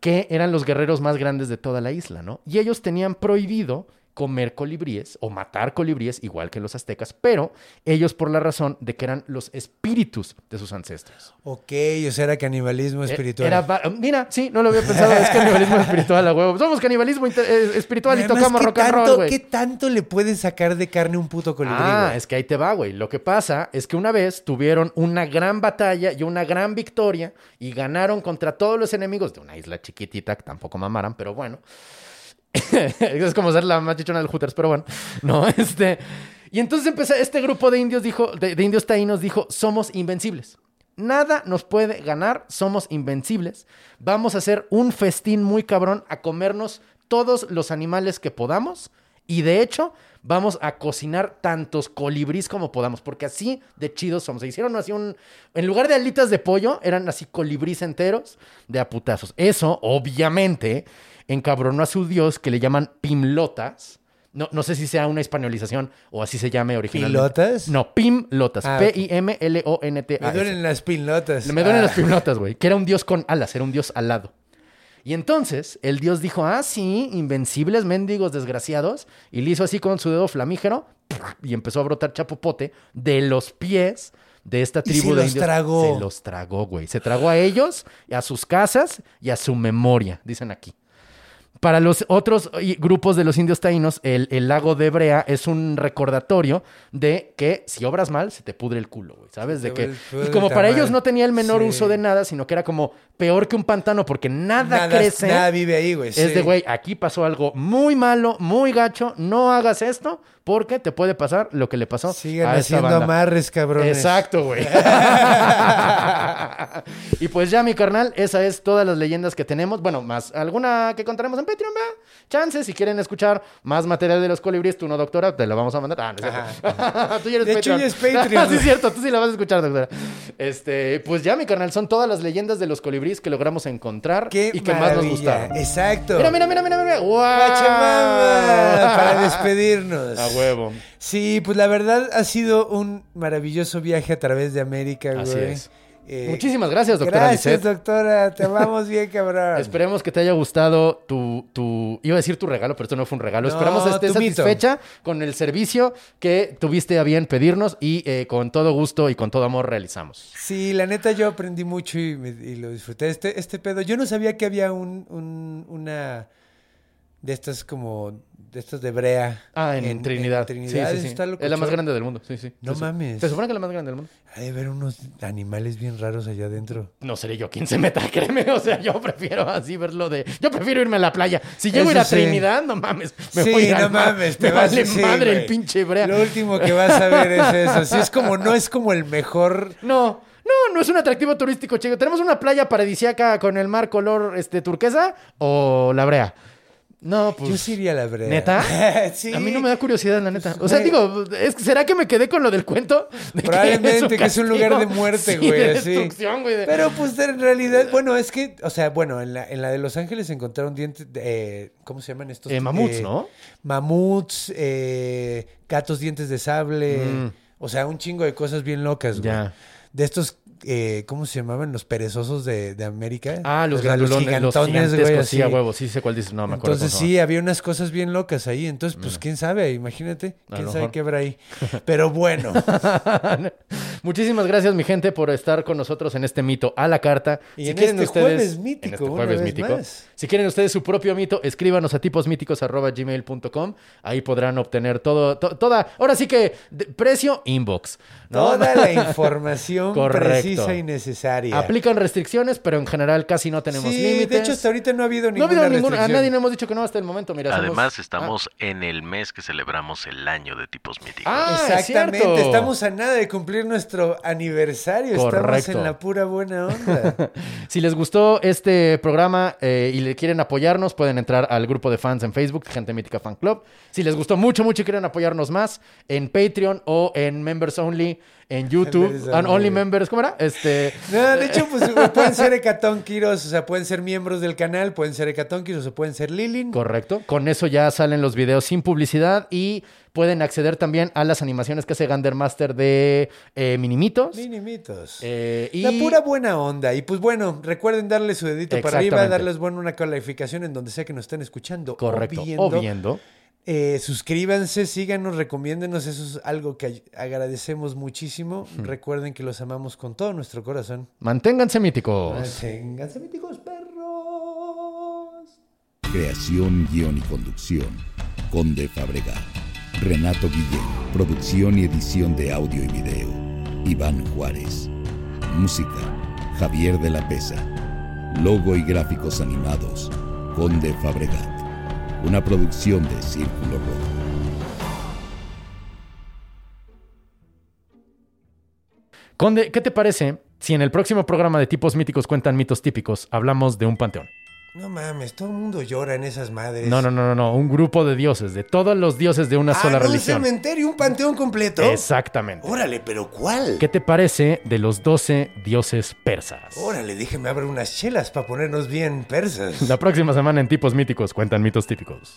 Que eran los guerreros más grandes de toda la isla, ¿no? Y ellos tenían prohibido comer colibríes o matar colibríes, igual que los aztecas, pero ellos por la razón de que eran los espíritus de sus ancestros. ok, o sea, era canibalismo Eh, espiritual. Era mira, sí, no lo había pensado, es canibalismo espiritual a huevo. Somos canibalismo eh, espiritual y tocamos ¿qué rock and tanto- roll, güey. ¿Qué tanto le puede sacar de carne un puto colibrí, Ah, es que ahí te va, güey. Lo que pasa es que una vez tuvieron una gran batalla y una gran victoria y ganaron contra todos los enemigos de una isla chiquitita que tampoco mamaran, pero bueno. es como ser la más chichona del Hooters, pero bueno. No, este. Y entonces empezó, este grupo de indios dijo, de, de indios taínos dijo, somos invencibles. Nada nos puede ganar, somos invencibles. Vamos a hacer un festín muy cabrón a comernos todos los animales que podamos. Y de hecho, vamos a cocinar tantos colibrís como podamos, porque así de chidos somos. Se hicieron así un. En lugar de alitas de pollo, eran así colibrís enteros de a putazos. Eso, obviamente, encabronó a su dios que le llaman Pimlotas. No, no sé si sea una españolización o así se llame originalmente. ¿Pilotas? No, Pimlotas. Ah. P-I-M-L-O-N-T-A. Me duelen las pilotas. Me duelen Ah. las pimlotas, güey. Que era un dios con alas, era un dios alado. Y entonces el dios dijo, ah, sí, invencibles mendigos desgraciados. Y le hizo así con su dedo flamígero y empezó a brotar chapopote de los pies de esta Y tribu se de los indios. tragó. Se los tragó, güey. Se tragó a ellos, a sus casas y a su memoria, dicen aquí. Para los otros y- grupos de los indios taínos, el, el lago de Brea es un recordatorio de que si obras mal, se te pudre el culo, güey, ¿sabes? De que, y como para ellos no tenía el menor Sí. uso de nada, sino que era como peor que un pantano porque nada, Nada, crece. nada vive ahí, güey. Es sí. de, güey, aquí pasó algo muy malo, muy gacho, no hagas esto porque te puede pasar lo que le pasó Sigan a esta haciendo banda. amarres, cabrones. Exacto, güey. y pues ya, mi carnal, esa es todas las leyendas que tenemos. Bueno, más alguna que contaremos en Patreon, ¿verdad? Chances, si quieren escuchar más material de los colibríes, tú no, doctora, te lo vamos a mandar. Ah, no es cierto. tú ya eres De hecho, Patreon. ya es Patreon. sí, es cierto, tú sí la vas a escuchar, doctora. Este, pues ya, mi carnal, son todas las leyendas de los colibríes que logramos encontrar Qué y que más nos gustaron. Exacto. Mira, mira, mira, mira, mira. Para despedirnos. A huevo. Sí, pues la verdad ha sido un maravilloso viaje a través de América, güey. Así es. Eh, Muchísimas gracias, doctora Gracias, doctora. Te amamos bien, cabrón. Esperemos que te haya gustado tu, tu... Iba a decir tu regalo, pero esto no fue un regalo. No, Esperamos que estés mito. satisfecha con el servicio que tuviste a bien pedirnos y eh, con todo gusto y con todo amor realizamos. Sí, la neta yo aprendí mucho y, me- y lo disfruté. Este, este pedo, yo no sabía que había un, un- una de estas como, de estas de brea. Ah, en, Trinidad. Trinidad, Sí, sí, sí. es la más grande del mundo. Sí, sí. No mames. Se supone que es la más grande del mundo. Ha de haber unos animales bien raros allá adentro. No seré yo quien se meta, créeme. O sea, yo prefiero así verlo de... Yo prefiero irme a la playa. Si llego a ir a. Trinidad, no mames. Me sí, voy a no al mames, Me te vas vale madre el pinche brea. Lo último que vas a ver es eso. Sí, es como, no es como el mejor. No, no, no es un atractivo turístico, chico. ¿Tenemos una playa paradisíaca con el mar color este, turquesa o la brea? No, pues. Yo sí iría a la brea. ¿Neta? sí. A mí no me da curiosidad, la neta. O sea, güey. digo, es- ¿será que me quedé con lo del cuento? De Probablemente que es un lugar de muerte, Sí, güey. de destrucción, güey. de- Pero pues en realidad, bueno, es que, o sea, bueno, en la, en la de Los Ángeles encontraron dientes, de, eh, ¿cómo se llaman estos? Eh, mamuts, Eh, ¿no? Mamuts, eh, gatos dientes de sable, Mm. o sea, un chingo de cosas bien locas, güey. Ya. De estos, eh, ¿cómo se llamaban? Los perezosos de, de América. Ah, los O sea, los, gigantones, güey, gigantescos, sí, a así. huevo. Sí sé cuál dices. No, me acuerdo. Entonces sí, había unas cosas bien locas ahí. Entonces, pues, quién sabe, imagínate. Quién sabe mejor. qué habrá ahí. Pero bueno. Muchísimas gracias, mi gente, por estar con nosotros en este mito a la carta. Y en este jueves mítico, en este jueves mítico. más. Si quieren ustedes su propio mito, escríbanos a tiposmíticos.gmail.com. Ahí podrán obtener todo, to- toda, ahora sí que de- precio inbox. ¿no? Toda la información precisa y necesaria. Aplican restricciones, pero en general casi no tenemos sí, límites. de hecho hasta ahorita no ha habido no ha ninguna habido ninguna, a nadie le hemos dicho que no hasta el momento. Mira, somos- Además, Ah, estamos en el mes que celebramos el año de tipos míticos. Ah, es Exactamente, cierto. estamos a nada de cumplir nuestro aniversario, estamos Correcto. en la pura buena onda. Si les gustó este programa eh, y quieren apoyarnos, pueden entrar al grupo de fans en Facebook, Gente Mítica Fan Club. Si les gustó mucho, mucho y quieren apoyarnos más, en Patreon o en Members Only, en YouTube. Ah, Only. Members, ¿cómo era? Este, No, de hecho, pues pueden ser hecatónquiros, o sea, pueden ser miembros del canal, pueden ser hecatónquiros o pueden ser Lilin. correcto. Con eso ya salen los videos sin publicidad y pueden acceder también a las animaciones que hace Gandermaster de eh, Minimitos. Minimitos. Eh, y La pura buena onda. Y pues bueno, recuerden darle su dedito para arriba, darles bueno una calificación en donde sea que nos estén escuchando Correcto. o viendo. O viendo. Eh, suscríbanse, síganos, recomiéndenos. Eso es algo que agradecemos muchísimo. Recuerden que los amamos con todo nuestro corazón. Manténganse míticos. Manténganse míticos, perros. Creación, guion y conducción. Conde Fabregat. Renato Guillén. Producción y edición de audio y video. Iván Juárez. Música. Javier de la Pesa. Logo y gráficos animados. Conde Fabregat. Una producción de Círculo Rojo. Conde, ¿qué te parece si en el próximo programa de tipos míticos cuentan mitos típicos hablamos de un panteón? No mames, todo el mundo llora en esas madres. No, no, no, no, no, un grupo de dioses, de todos los dioses de una Ah, sola ¿no? un religión. cementerio, un panteón completo. Exactamente. Órale, pero ¿cuál? ¿Qué te parece de los 12 dioses persas? Órale, déjeme abrir unas chelas para ponernos bien persas. La próxima semana en Tipos Míticos cuentan mitos típicos.